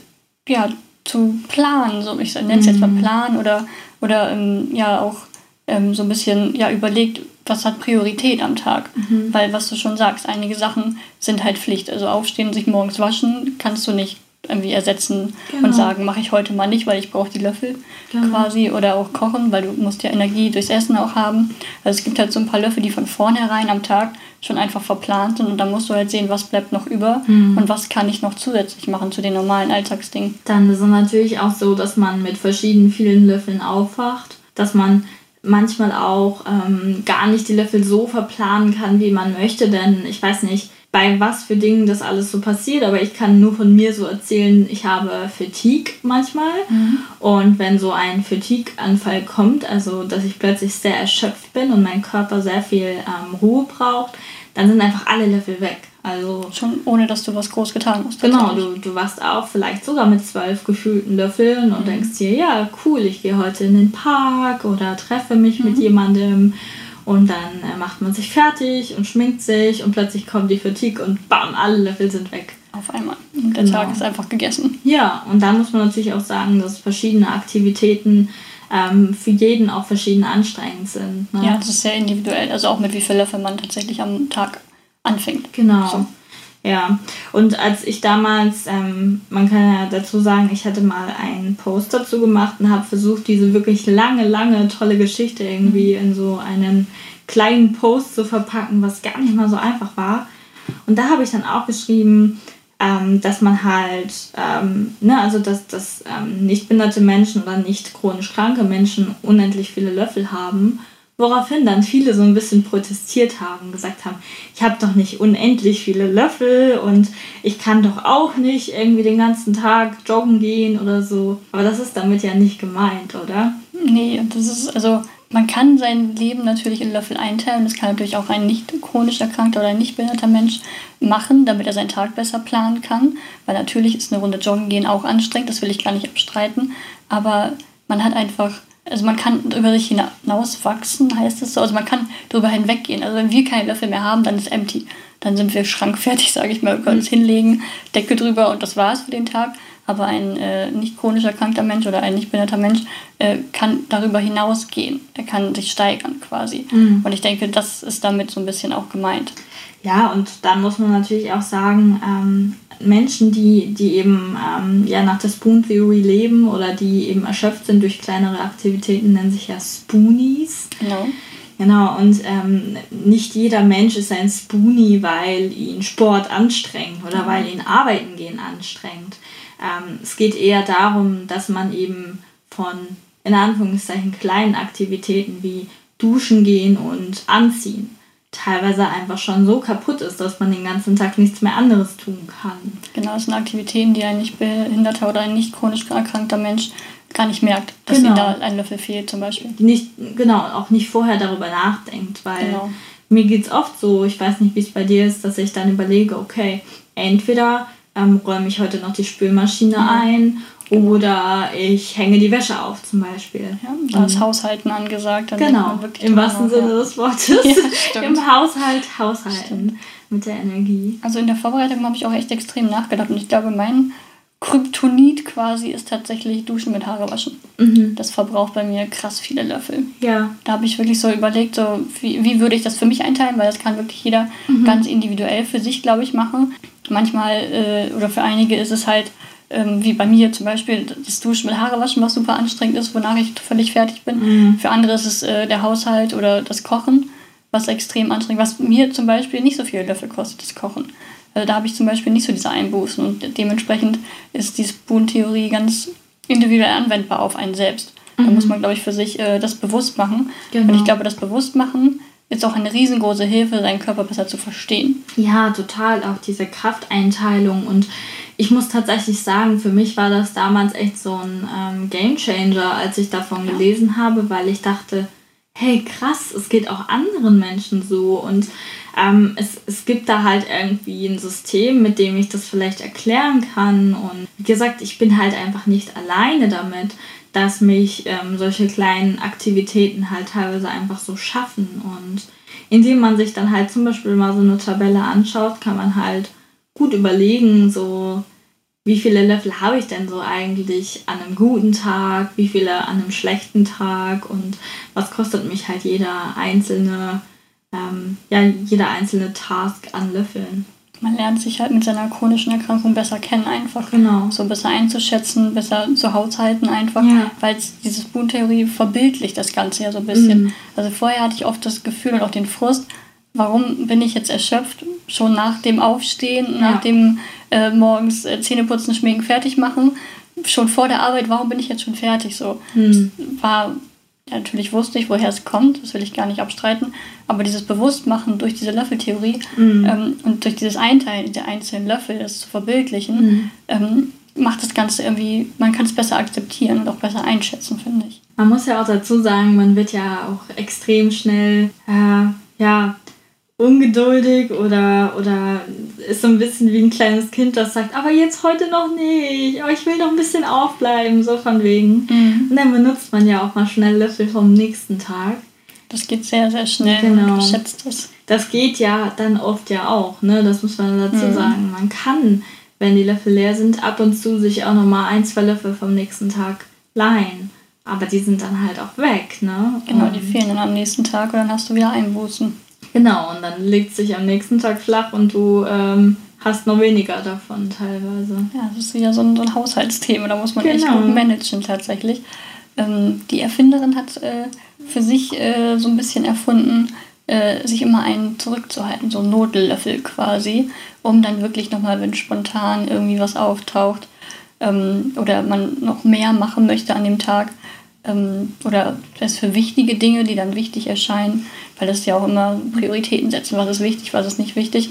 ja, zu planen, so ich nenne es jetzt mal mhm. planen oder oder ähm, ja auch ähm, so ein bisschen ja überlegt, was hat Priorität am Tag. Mhm. Weil, was du schon sagst, einige Sachen sind halt Pflicht. Also aufstehen, sich morgens waschen, kannst du nicht irgendwie ersetzen genau. und sagen, mache ich heute mal nicht, weil ich brauche die Löffel genau. quasi. Oder auch kochen, weil du musst ja Energie durchs Essen auch haben. Also es gibt halt so ein paar Löffel, die von vornherein am Tag schon einfach verplant sind und dann musst du halt sehen, was bleibt noch über mhm. und was kann ich noch zusätzlich machen zu den normalen Alltagsdingen. Dann ist es natürlich auch so, dass man mit verschiedenen vielen Löffeln aufwacht, dass man manchmal auch ähm, gar nicht die Löffel so verplanen kann, wie man möchte, denn ich weiß nicht, bei was für Dingen das alles so passiert, aber ich kann nur von mir so erzählen, ich habe Fatigue manchmal mhm. und wenn so ein Fatigue-Anfall kommt, also dass ich plötzlich sehr erschöpft bin und mein Körper sehr viel ähm, Ruhe braucht, dann sind einfach alle Löffel weg. Also schon ohne, dass du was groß getan hast. Genau, du, du wachst auf, vielleicht sogar mit zwölf gefühlten Löffeln und mhm. denkst dir, ja cool, ich gehe heute in den Park oder treffe mich mhm. mit jemandem und dann äh, macht man sich fertig und schminkt sich und plötzlich kommt die Fatigue und bam, alle Löffel sind weg. Auf einmal. Und der genau. Tag ist einfach gegessen. Ja, und dann muss man natürlich auch sagen, dass verschiedene Aktivitäten ähm, für jeden auch verschieden anstrengend sind. Ne? Ja, das ist sehr individuell. Also auch mit wie viel Löffel man tatsächlich am Tag anfängt. Genau. So. Ja, und als ich damals, ähm, man kann ja dazu sagen, ich hatte mal einen Post dazu gemacht und habe versucht, diese wirklich lange, lange, tolle Geschichte irgendwie mhm. in so einen kleinen Post zu verpacken, was gar nicht mal so einfach war. Und da habe ich dann auch geschrieben, ähm, dass man halt, ähm, ne, also dass, dass ähm, nicht behinderte Menschen oder nicht chronisch kranke Menschen unendlich viele Löffel haben Woraufhin dann viele so ein bisschen protestiert haben, gesagt haben, ich habe doch nicht unendlich viele Löffel und ich kann doch auch nicht irgendwie den ganzen Tag joggen gehen oder so. Aber das ist damit ja nicht gemeint, oder? Nee, das ist also man kann sein Leben natürlich in Löffel einteilen. Das kann natürlich auch ein nicht chronisch erkrankter oder ein nicht behinderter Mensch machen, damit er seinen Tag besser planen kann. Weil natürlich ist eine Runde Joggen gehen auch anstrengend, das will ich gar nicht abstreiten. Aber man hat einfach, also man kann über sich hinauswachsen, heißt es so. Also man kann darüber hinweggehen. Also wenn wir keine Löffel mehr haben, dann ist empty. Dann sind wir schrankfertig, sage ich mal. Wir können uns mhm. hinlegen, Decke drüber und das war's für den Tag aber ein äh, nicht chronisch erkrankter Mensch oder ein nicht behinderter Mensch äh, kann darüber hinausgehen. Er kann sich steigern quasi. Mhm. Und ich denke, das ist damit so ein bisschen auch gemeint. Ja, und dann muss man natürlich auch sagen, ähm, Menschen, die, die eben ähm, ja, nach der Spoon Theory leben oder die eben erschöpft sind durch kleinere Aktivitäten, nennen sich ja Spoonies. Genau. Genau, und ähm, nicht jeder Mensch ist ein Spoonie, weil ihn Sport anstrengt oder mhm. weil ihn Arbeiten gehen anstrengt. Ähm, es geht eher darum, dass man eben von in Anführungszeichen kleinen Aktivitäten wie Duschen gehen und Anziehen teilweise einfach schon so kaputt ist, dass man den ganzen Tag nichts mehr anderes tun kann. Genau, das sind Aktivitäten, die ein nicht behinderter oder ein nicht chronisch erkrankter Mensch gar nicht merkt, dass genau. ihm da ein Löffel fehlt zum Beispiel. Nicht, genau, auch nicht vorher darüber nachdenkt, weil genau. mir geht es oft so, ich weiß nicht, wie es bei dir ist, dass ich dann überlege, okay, entweder ähm, räume ich heute noch die Spülmaschine mhm. ein oder ich hänge die Wäsche auf zum Beispiel. Ja, da ist Haushalten angesagt. Genau, im wahrsten Sinne ja. des Wortes. Ja, Im Haushalt haushalten stimmt. mit der Energie. Also in der Vorbereitung habe ich auch echt extrem nachgedacht und ich glaube, mein Kryptonit quasi ist tatsächlich Duschen mit Haare waschen. Mhm. Das verbraucht bei mir krass viele Löffel. Ja. Da habe ich wirklich so überlegt, so wie, wie würde ich das für mich einteilen, weil das kann wirklich jeder mhm. ganz individuell für sich, glaube ich, machen. Manchmal äh, oder für einige ist es halt ähm, wie bei mir zum Beispiel das Duschen mit Haare waschen, was super anstrengend ist, wonach ich völlig fertig bin. Mhm. Für andere ist es äh, der Haushalt oder das Kochen, was extrem anstrengend, was mir zum Beispiel nicht so viele Löffel kostet, das Kochen. Also da habe ich zum Beispiel nicht so diese Einbußen und dementsprechend ist die Spoon-Theorie ganz individuell anwendbar auf einen selbst. Mhm. Da muss man, glaube ich, für sich äh, das bewusst machen. Genau. Und ich glaube, das Bewusstmachen ist auch eine riesengroße Hilfe, seinen Körper besser zu verstehen. Ja, total. Auch diese Krafteinteilung. Und ich muss tatsächlich sagen, für mich war das damals echt so ein ähm, Game Changer, als ich davon ja. gelesen habe, weil ich dachte, hey krass, es geht auch anderen Menschen so. Und ähm, es, es gibt da halt irgendwie ein System, mit dem ich das vielleicht erklären kann. Und wie gesagt, ich bin halt einfach nicht alleine damit dass mich ähm, solche kleinen Aktivitäten halt teilweise einfach so schaffen. Und indem man sich dann halt zum Beispiel mal so eine Tabelle anschaut, kann man halt gut überlegen, so wie viele Löffel habe ich denn so eigentlich an einem guten Tag, wie viele an einem schlechten Tag und was kostet mich halt jeder einzelne, ähm, ja, jeder einzelne Task an Löffeln man lernt sich halt mit seiner chronischen Erkrankung besser kennen, einfach. Genau. So besser einzuschätzen, besser zu haushalten, einfach. Ja. Weil diese Spoon-Theorie verbildlicht das Ganze ja so ein bisschen. Mhm. Also vorher hatte ich oft das Gefühl und auch den Frust, warum bin ich jetzt erschöpft? Schon nach dem Aufstehen, ja. nach dem äh, morgens äh, Zähneputzen, Schminken, fertig machen. Schon vor der Arbeit, warum bin ich jetzt schon fertig? So mhm. war ja, natürlich wusste ich, woher es kommt, das will ich gar nicht abstreiten, aber dieses Bewusstmachen durch diese Löffeltheorie mhm. ähm, und durch dieses Einteilen der einzelnen Löffel, das zu verbildlichen, mhm. ähm, macht das Ganze irgendwie, man kann es besser akzeptieren und auch besser einschätzen, finde ich. Man muss ja auch dazu sagen, man wird ja auch extrem schnell, äh, ja, ungeduldig oder, oder ist so ein bisschen wie ein kleines Kind, das sagt, aber jetzt heute noch nicht, aber ich will noch ein bisschen aufbleiben, so von wegen. Mhm. Und dann benutzt man ja auch mal schnell Löffel vom nächsten Tag. Das geht sehr, sehr schnell genau. und schätzt das. Das geht ja dann oft ja auch, ne? Das muss man dazu mhm. sagen. Man kann, wenn die Löffel leer sind, ab und zu sich auch nochmal ein, zwei Löffel vom nächsten Tag leihen. Aber die sind dann halt auch weg, ne? Genau, und die fehlen dann am nächsten Tag und dann hast du wieder Einbußen. Genau, und dann legt es sich am nächsten Tag flach und du ähm, hast noch weniger davon teilweise. Ja, das ist wieder so ein, so ein Haushaltsthema, da muss man genau. echt gut managen tatsächlich. Ähm, die Erfinderin hat äh, für sich äh, so ein bisschen erfunden, äh, sich immer einen zurückzuhalten, so einen Notellöffel quasi, um dann wirklich nochmal, wenn spontan irgendwie was auftaucht ähm, oder man noch mehr machen möchte an dem Tag, ähm, oder es für wichtige Dinge, die dann wichtig erscheinen, weil das ja auch immer Prioritäten setzen, was ist wichtig, was ist nicht wichtig,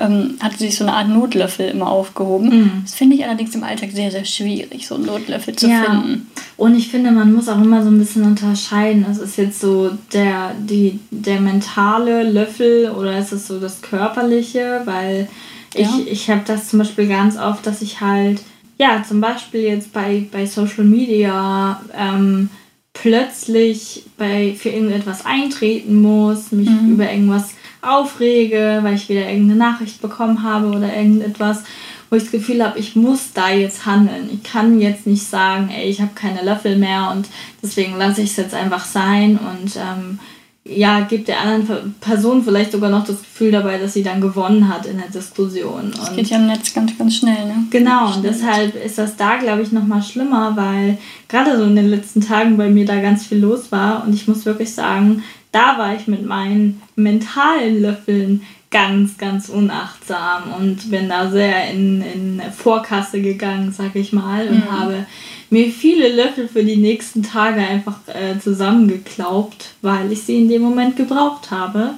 ähm, hat sich so eine Art Notlöffel immer aufgehoben. Mhm. Das finde ich allerdings im Alltag sehr, sehr schwierig, so einen Notlöffel zu ja. finden. Und ich finde, man muss auch immer so ein bisschen unterscheiden. Es ist jetzt so der, die, der mentale Löffel oder ist es so das körperliche, weil ja. ich, ich habe das zum Beispiel ganz oft, dass ich halt, ja, zum Beispiel jetzt bei, bei Social Media ähm, plötzlich bei, für irgendetwas eintreten muss, mich mhm. über irgendwas aufrege, weil ich wieder irgendeine Nachricht bekommen habe oder irgendetwas, wo ich das Gefühl habe, ich muss da jetzt handeln. Ich kann jetzt nicht sagen, ey, ich habe keine Löffel mehr und deswegen lasse ich es jetzt einfach sein und ähm, ja, gibt der anderen Person vielleicht sogar noch das Gefühl dabei, dass sie dann gewonnen hat in der Diskussion. Das geht ja im Netz ganz, ganz schnell, ne? Genau, und deshalb ist das da, glaube ich, nochmal schlimmer, weil gerade so in den letzten Tagen bei mir da ganz viel los war und ich muss wirklich sagen, da war ich mit meinen mentalen Löffeln ganz, ganz unachtsam und bin da sehr in, in Vorkasse gegangen, sag ich mal, und mhm. habe mir viele Löffel für die nächsten Tage einfach äh, zusammengeklaubt, weil ich sie in dem Moment gebraucht habe.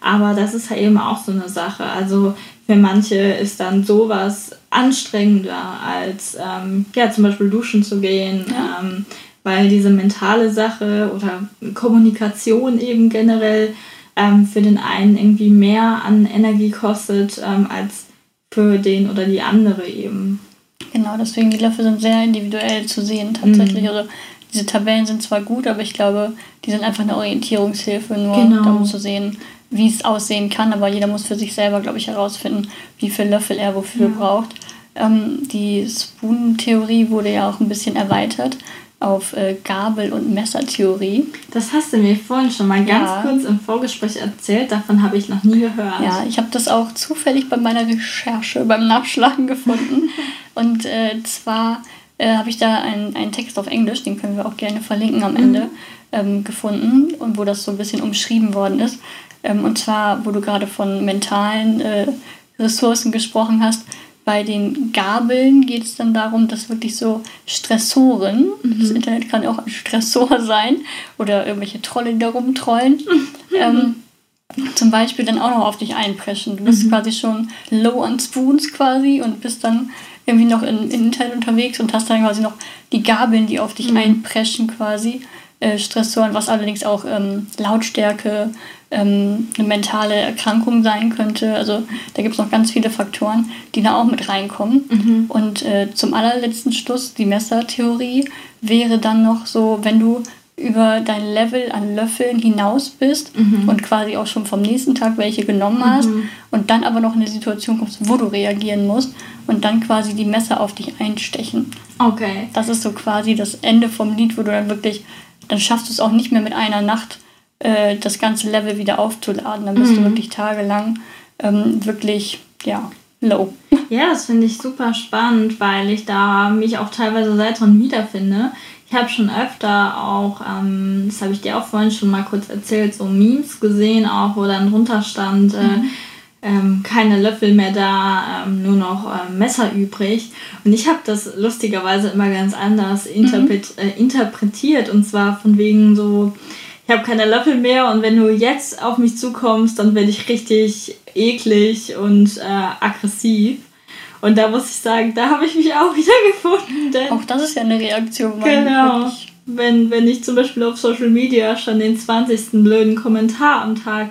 Aber das ist ja eben auch so eine Sache. Also für manche ist dann sowas anstrengender, als ähm, ja, zum Beispiel duschen zu gehen. Ja. Ähm, weil diese mentale Sache oder Kommunikation eben generell ähm, für den einen irgendwie mehr an Energie kostet ähm, als für den oder die andere eben. Genau, deswegen die Löffel sind sehr individuell zu sehen tatsächlich. Mhm. Also diese Tabellen sind zwar gut, aber ich glaube, die sind einfach eine Orientierungshilfe, nur genau. um zu sehen, wie es aussehen kann. Aber jeder muss für sich selber, glaube ich, herausfinden, wie viel Löffel er wofür ja. braucht. Ähm, die Spoon-Theorie wurde ja auch ein bisschen erweitert auf äh, Gabel- und Messertheorie. Das hast du mir vorhin schon mal ganz ja. kurz im Vorgespräch erzählt. Davon habe ich noch nie gehört. Ja, ich habe das auch zufällig bei meiner Recherche, beim Nachschlagen gefunden. und äh, zwar äh, habe ich da einen, einen Text auf Englisch, den können wir auch gerne verlinken am Ende, mhm. ähm, gefunden und wo das so ein bisschen umschrieben worden ist. Ähm, und zwar, wo du gerade von mentalen äh, Ressourcen gesprochen hast bei den Gabeln geht es dann darum, dass wirklich so Stressoren, mhm. das Internet kann ja auch ein Stressor sein, oder irgendwelche Trolle, die da rumtrollen, mhm. ähm, zum Beispiel dann auch noch auf dich einpreschen. Du bist mhm. quasi schon low on spoons quasi und bist dann irgendwie noch im Internet unterwegs und hast dann quasi noch die Gabeln, die auf dich mhm. einpreschen quasi. Äh, Stressoren, was allerdings auch ähm, Lautstärke, ähm, eine mentale Erkrankung sein könnte. Also da gibt es noch ganz viele Faktoren, die da auch mit reinkommen. Mhm. Und äh, zum allerletzten Schluss, die Messertheorie, wäre dann noch so, wenn du über dein Level an Löffeln hinaus bist mhm. und quasi auch schon vom nächsten Tag welche genommen hast mhm. und dann aber noch in eine Situation kommst, wo du reagieren musst und dann quasi die Messer auf dich einstechen. Okay. Das ist so quasi das Ende vom Lied, wo du dann wirklich, dann schaffst du es auch nicht mehr mit einer Nacht äh, das ganze Level wieder aufzuladen. Dann bist mhm. du wirklich tagelang ähm, wirklich, ja, low. Ja, das finde ich super spannend, weil ich da mich auch teilweise sehr drin wiederfinde. Ich habe schon öfter auch, ähm, das habe ich dir auch vorhin schon mal kurz erzählt, so Memes gesehen, auch wo dann drunter stand, äh, mhm. ähm, keine Löffel mehr da, ähm, nur noch äh, Messer übrig. Und ich habe das lustigerweise immer ganz anders interpret mhm. äh, interpretiert und zwar von wegen so, ich habe keine Löffel mehr und wenn du jetzt auf mich zukommst, dann werde ich richtig eklig und äh, aggressiv. Und da muss ich sagen, da habe ich mich auch wieder gefunden. auch das ist ja eine Reaktion. Genau. Wenn, wenn ich zum Beispiel auf Social Media schon den 20. blöden Kommentar am Tag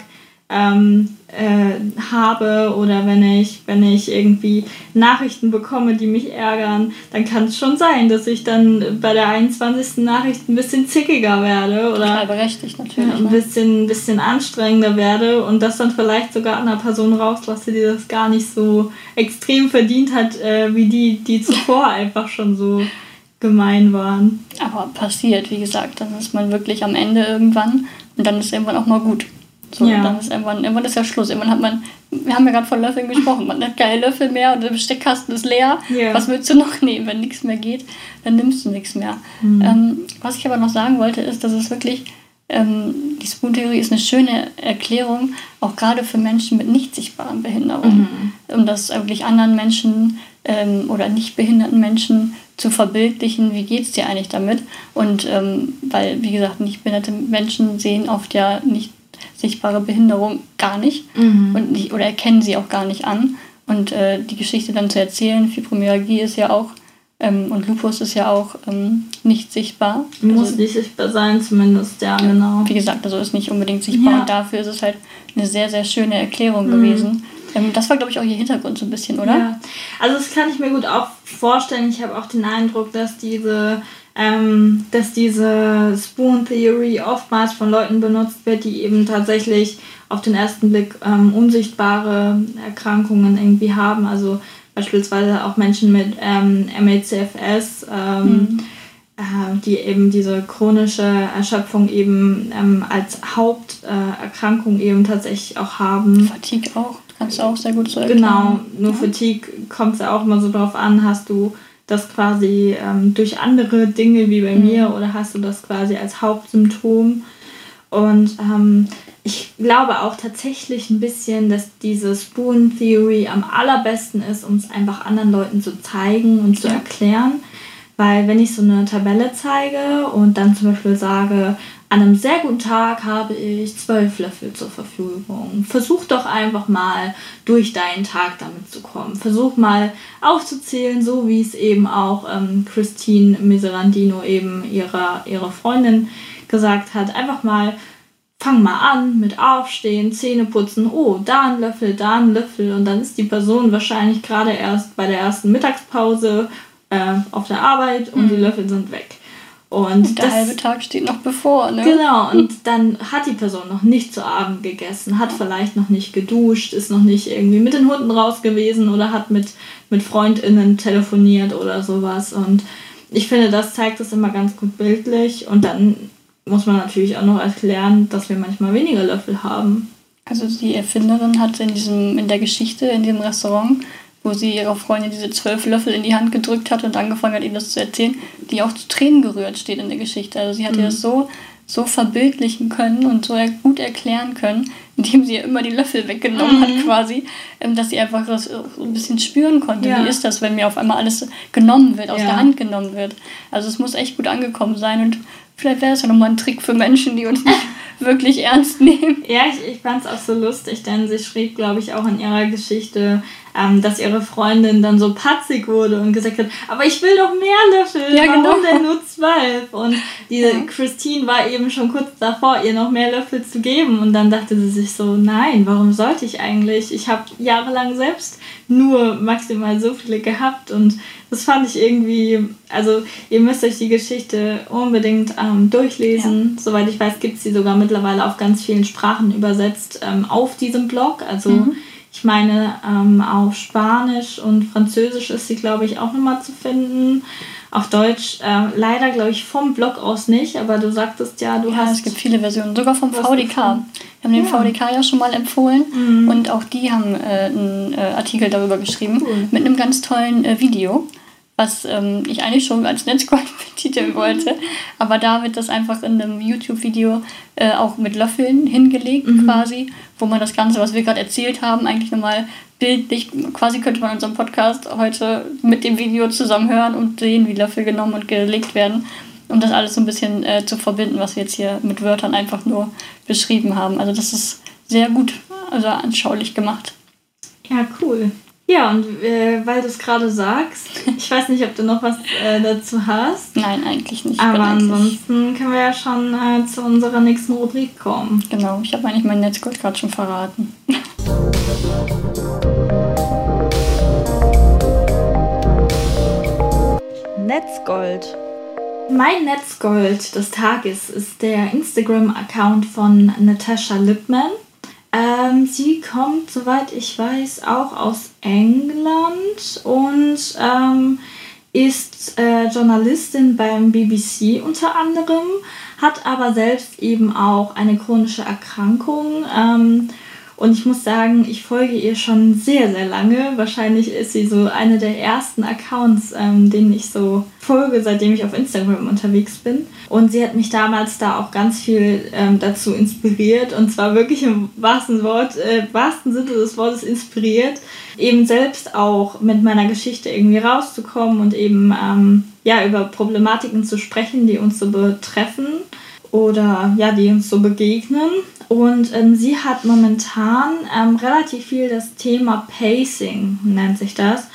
ähm, äh, habe oder wenn ich, wenn ich irgendwie Nachrichten bekomme, die mich ärgern, dann kann es schon sein, dass ich dann bei der 21. Nachricht ein bisschen zickiger werde oder berechtigt natürlich, ein bisschen, bisschen anstrengender werde und das dann vielleicht sogar an einer Person rauslasse, die das gar nicht so extrem verdient hat, äh, wie die, die zuvor einfach schon so gemein waren. Aber passiert, wie gesagt, dann ist man wirklich am Ende irgendwann und dann ist irgendwann auch mal gut. So, ja. dann ist irgendwann, irgendwann ist ja Schluss. Irgendwann hat man, wir haben ja gerade von Löffeln gesprochen, man hat keine Löffel mehr und der Besteckkasten ist leer. Ja. Was willst du noch nehmen? Wenn nichts mehr geht, dann nimmst du nichts mehr. Mhm. Ähm, was ich aber noch sagen wollte, ist, dass es wirklich ähm, die Spoon-Theorie ist eine schöne Erklärung, auch gerade für Menschen mit nicht sichtbaren Behinderungen, mhm. um das wirklich anderen Menschen ähm, oder nicht behinderten Menschen zu verbildlichen, wie geht es dir eigentlich damit? Und ähm, weil, wie gesagt, nicht behinderte Menschen sehen oft ja nicht sichtbare Behinderung gar nicht mhm. und nicht, oder erkennen sie auch gar nicht an. Und äh, die Geschichte dann zu erzählen, Fibromyalgie ist ja auch ähm, und Lupus ist ja auch ähm, nicht sichtbar. Muss also, nicht sichtbar sein, zumindest, ja, genau. Wie gesagt, also ist nicht unbedingt sichtbar. Ja. Und dafür ist es halt eine sehr, sehr schöne Erklärung mhm. gewesen. Ähm, das war, glaube ich, auch ihr Hintergrund so ein bisschen, oder? Ja. Also das kann ich mir gut auch vorstellen. Ich habe auch den Eindruck, dass diese ähm, dass diese Spoon Theory oftmals von Leuten benutzt wird, die eben tatsächlich auf den ersten Blick ähm, unsichtbare Erkrankungen irgendwie haben. Also beispielsweise auch Menschen mit ähm, MACFS, ähm, mhm. äh, die eben diese chronische Erschöpfung eben ähm, als Haupterkrankung äh, eben tatsächlich auch haben. Fatigue auch, kannst du auch sehr gut so erklären. Genau, nur ja. Fatigue kommt es ja auch immer so drauf an, hast du das quasi ähm, durch andere Dinge wie bei mhm. mir oder hast du das quasi als Hauptsymptom? Und ähm, ich glaube auch tatsächlich ein bisschen, dass diese Spoon Theory am allerbesten ist, um es einfach anderen Leuten zu zeigen und zu erklären. Weil wenn ich so eine Tabelle zeige und dann zum Beispiel sage, an einem sehr guten Tag habe ich zwölf Löffel zur Verfügung. Versuch doch einfach mal durch deinen Tag damit zu kommen. Versuch mal aufzuzählen, so wie es eben auch ähm, Christine Miserandino eben ihrer, ihrer Freundin gesagt hat. Einfach mal fang mal an mit Aufstehen, Zähne putzen, oh, da ein Löffel, da ein Löffel und dann ist die Person wahrscheinlich gerade erst bei der ersten Mittagspause äh, auf der Arbeit und mhm. die Löffel sind weg. Und der das, halbe Tag steht noch bevor, ne? Genau, und dann hat die Person noch nicht zu Abend gegessen, hat vielleicht noch nicht geduscht, ist noch nicht irgendwie mit den Hunden raus gewesen oder hat mit, mit FreundInnen telefoniert oder sowas. Und ich finde, das zeigt es immer ganz gut bildlich. Und dann muss man natürlich auch noch erklären, dass wir manchmal weniger Löffel haben. Also die Erfinderin hat in diesem, in der Geschichte, in dem Restaurant, wo sie ihrer Freundin diese zwölf Löffel in die Hand gedrückt hat und angefangen hat, ihnen das zu erzählen, die auch zu Tränen gerührt steht in der Geschichte. Also sie hat mhm. ihr das so, so verbildlichen können und so gut erklären können, indem sie ihr immer die Löffel weggenommen mhm. hat quasi, ähm, dass sie einfach das so ein bisschen spüren konnte. Ja. Wie ist das, wenn mir auf einmal alles genommen wird, aus ja. der Hand genommen wird. Also es muss echt gut angekommen sein und Vielleicht wäre das ja nochmal ein Trick für Menschen, die uns nicht wirklich ernst nehmen. Ja, ich, ich fand es auch so lustig, denn sie schrieb, glaube ich, auch in ihrer Geschichte, ähm, dass ihre Freundin dann so patzig wurde und gesagt hat, aber ich will doch mehr Löffel, ja, warum genau. denn nur zwölf? Und diese ja. Christine war eben schon kurz davor, ihr noch mehr Löffel zu geben und dann dachte sie sich so, nein, warum sollte ich eigentlich? Ich habe jahrelang selbst nur maximal so viele gehabt und das fand ich irgendwie, also ihr müsst euch die Geschichte unbedingt ähm, durchlesen. Ja. Soweit ich weiß, gibt es sie sogar mittlerweile auf ganz vielen Sprachen übersetzt ähm, auf diesem Blog. Also mhm. Ich meine, ähm, auf Spanisch und Französisch ist sie, glaube ich, auch nochmal zu finden. Auf Deutsch äh, leider, glaube ich, vom Blog aus nicht, aber du sagtest ja, du ja, hast. Es gibt viele Versionen, sogar vom VDK. Wir haben den ja. VDK ja schon mal empfohlen mhm. und auch die haben äh, einen äh, Artikel darüber geschrieben cool. mit einem ganz tollen äh, Video was ähm, ich eigentlich schon als Netzgold betiteln wollte. Aber da wird das einfach in einem YouTube-Video äh, auch mit Löffeln hingelegt mhm. quasi, wo man das Ganze, was wir gerade erzählt haben, eigentlich nochmal bildlich, quasi könnte man unseren Podcast heute mit dem Video zusammen hören und sehen, wie Löffel genommen und gelegt werden, um das alles so ein bisschen äh, zu verbinden, was wir jetzt hier mit Wörtern einfach nur beschrieben haben. Also das ist sehr gut, also anschaulich gemacht. Ja, cool. Ja, und äh, weil du es gerade sagst, ich weiß nicht, ob du noch was äh, dazu hast. Nein, eigentlich nicht. Aber ansonsten können wir ja schon äh, zu unserer nächsten Rubrik kommen. Genau, ich habe eigentlich mein Netzgold gerade schon verraten. Netzgold. Mein Netzgold des Tages ist der Instagram-Account von Natasha Lipman. Ähm, sie kommt, soweit ich weiß, auch aus England und ähm, ist äh, Journalistin beim BBC unter anderem, hat aber selbst eben auch eine chronische Erkrankung. Ähm, Und ich muss sagen, ich folge ihr schon sehr, sehr lange. Wahrscheinlich ist sie so eine der ersten Accounts, ähm, denen ich so folge, seitdem ich auf Instagram unterwegs bin. Und sie hat mich damals da auch ganz viel ähm, dazu inspiriert. Und zwar wirklich im wahrsten, Wort, äh, wahrsten Sinne des Wortes inspiriert, eben selbst auch mit meiner Geschichte irgendwie rauszukommen und eben ähm, ja, über Problematiken zu sprechen, die uns so betreffen oder ja, die uns so begegnen. Und ähm, sie hat momentan ähm, relativ viel das Thema Pacing, nennt sich das.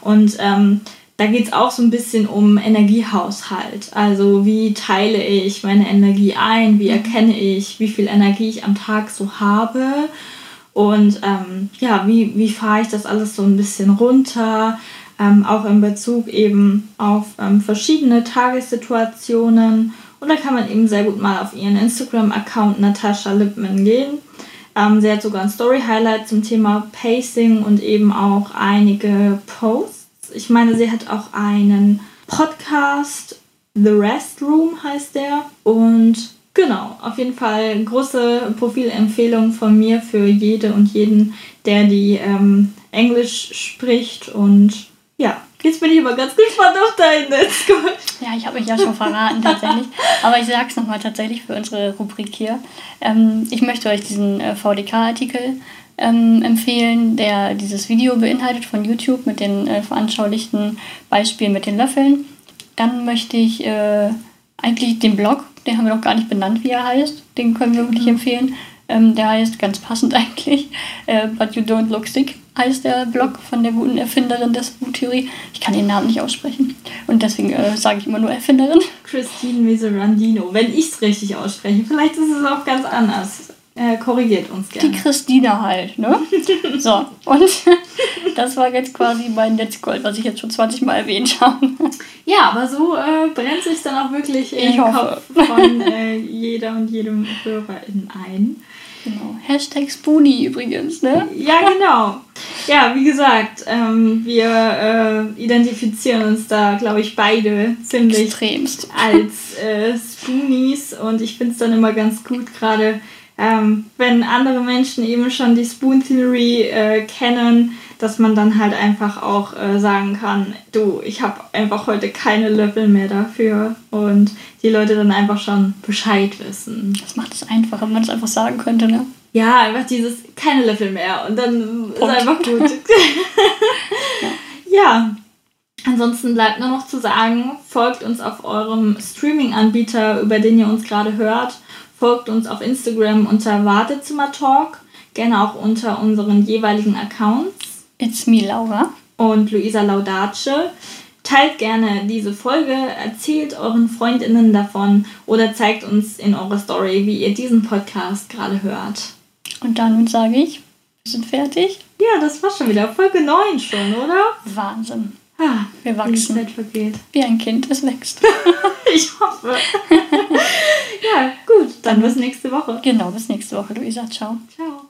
Und ähm, da geht es auch so ein bisschen um Energiehaushalt. Also wie teile ich meine Energie ein, wie erkenne ich, wie viel Energie ich am Tag so habe. Und ähm, ja, wie, wie fahre ich das alles so ein bisschen runter? Ähm, auch in Bezug eben auf ähm, verschiedene Tagessituationen und da kann man eben sehr gut mal auf ihren Instagram-Account Natascha Lippmann gehen. Ähm, sie hat sogar ein Story-Highlight zum Thema Pacing und eben auch einige Posts. Ich meine, sie hat auch einen Podcast, The Rest Room heißt der. Und genau, auf jeden Fall große Profilempfehlung von mir für jede und jeden, der die ähm, Englisch spricht. Und ja, Jetzt bin ich aber ganz gespannt auf deinen Netzgold. Ja, ich habe mich ja schon verraten tatsächlich. Aber ich sage es nochmal tatsächlich für unsere Rubrik hier. Ähm, ich möchte euch diesen äh, VDK-Artikel ähm, empfehlen, der dieses Video beinhaltet von YouTube mit den äh, veranschaulichten Beispielen mit den Löffeln. Dann möchte ich äh, eigentlich den Blog, den haben wir noch gar nicht benannt, wie er heißt. Den können wir wirklich mhm. empfehlen. Ähm, der heißt ganz passend eigentlich, äh, But You Don't Look Sick heißt der Blog von der guten Erfinderin der Spoon-Theorie. Ich kann ihren Namen nicht aussprechen. Und deswegen äh, sage ich immer nur Erfinderin. Christine Miserandino, wenn ich es richtig ausspreche. Vielleicht ist es auch ganz anders. Äh, korrigiert uns gerne. Die Christine halt, ne? so, und das war jetzt quasi mein Netzgold, was ich jetzt schon 20 Mal erwähnt habe. Ja, aber so äh, brennt sich dann auch wirklich in den Kopf von äh, jeder und jedem Hörer in ein. Genau. Hashtag Spoonie übrigens, ne? Ja, genau. Ja, wie gesagt, ähm, wir äh, identifizieren uns da, glaube ich, beide ziemlich Extremst. als äh, Spoonies und ich finde es dann immer ganz gut, gerade ähm, wenn andere Menschen eben schon die Spoon Theory äh, kennen, dass man dann halt einfach auch äh, sagen kann, du, ich habe einfach heute keine Löffel mehr dafür und die Leute dann einfach schon Bescheid wissen. Das macht es einfacher, wenn man es einfach sagen könnte, ne? Ja, einfach dieses keine Löffel mehr und dann Punkt. ist einfach gut. ja. ja. Ansonsten bleibt nur noch zu sagen, folgt uns auf eurem Streaming-Anbieter, über den ihr uns gerade hört. Folgt uns auf Instagram unter Wartezimmer-Talk, gerne auch unter unseren jeweiligen Accounts. It's me, Laura. Und Luisa Laudace. Teilt gerne diese Folge, erzählt euren Freundinnen davon oder zeigt uns in eurer Story, wie ihr diesen Podcast gerade hört. Und dann sage ich, wir sind fertig. Ja, das war schon wieder Folge 9 schon, oder? Wahnsinn. Ah, wir wachsen. Zeit vergeht. Wie ein Kind, es wächst. ich hoffe. ja, gut, dann bis nächste Woche. Genau, bis nächste Woche, Luisa. Ciao. Ciao.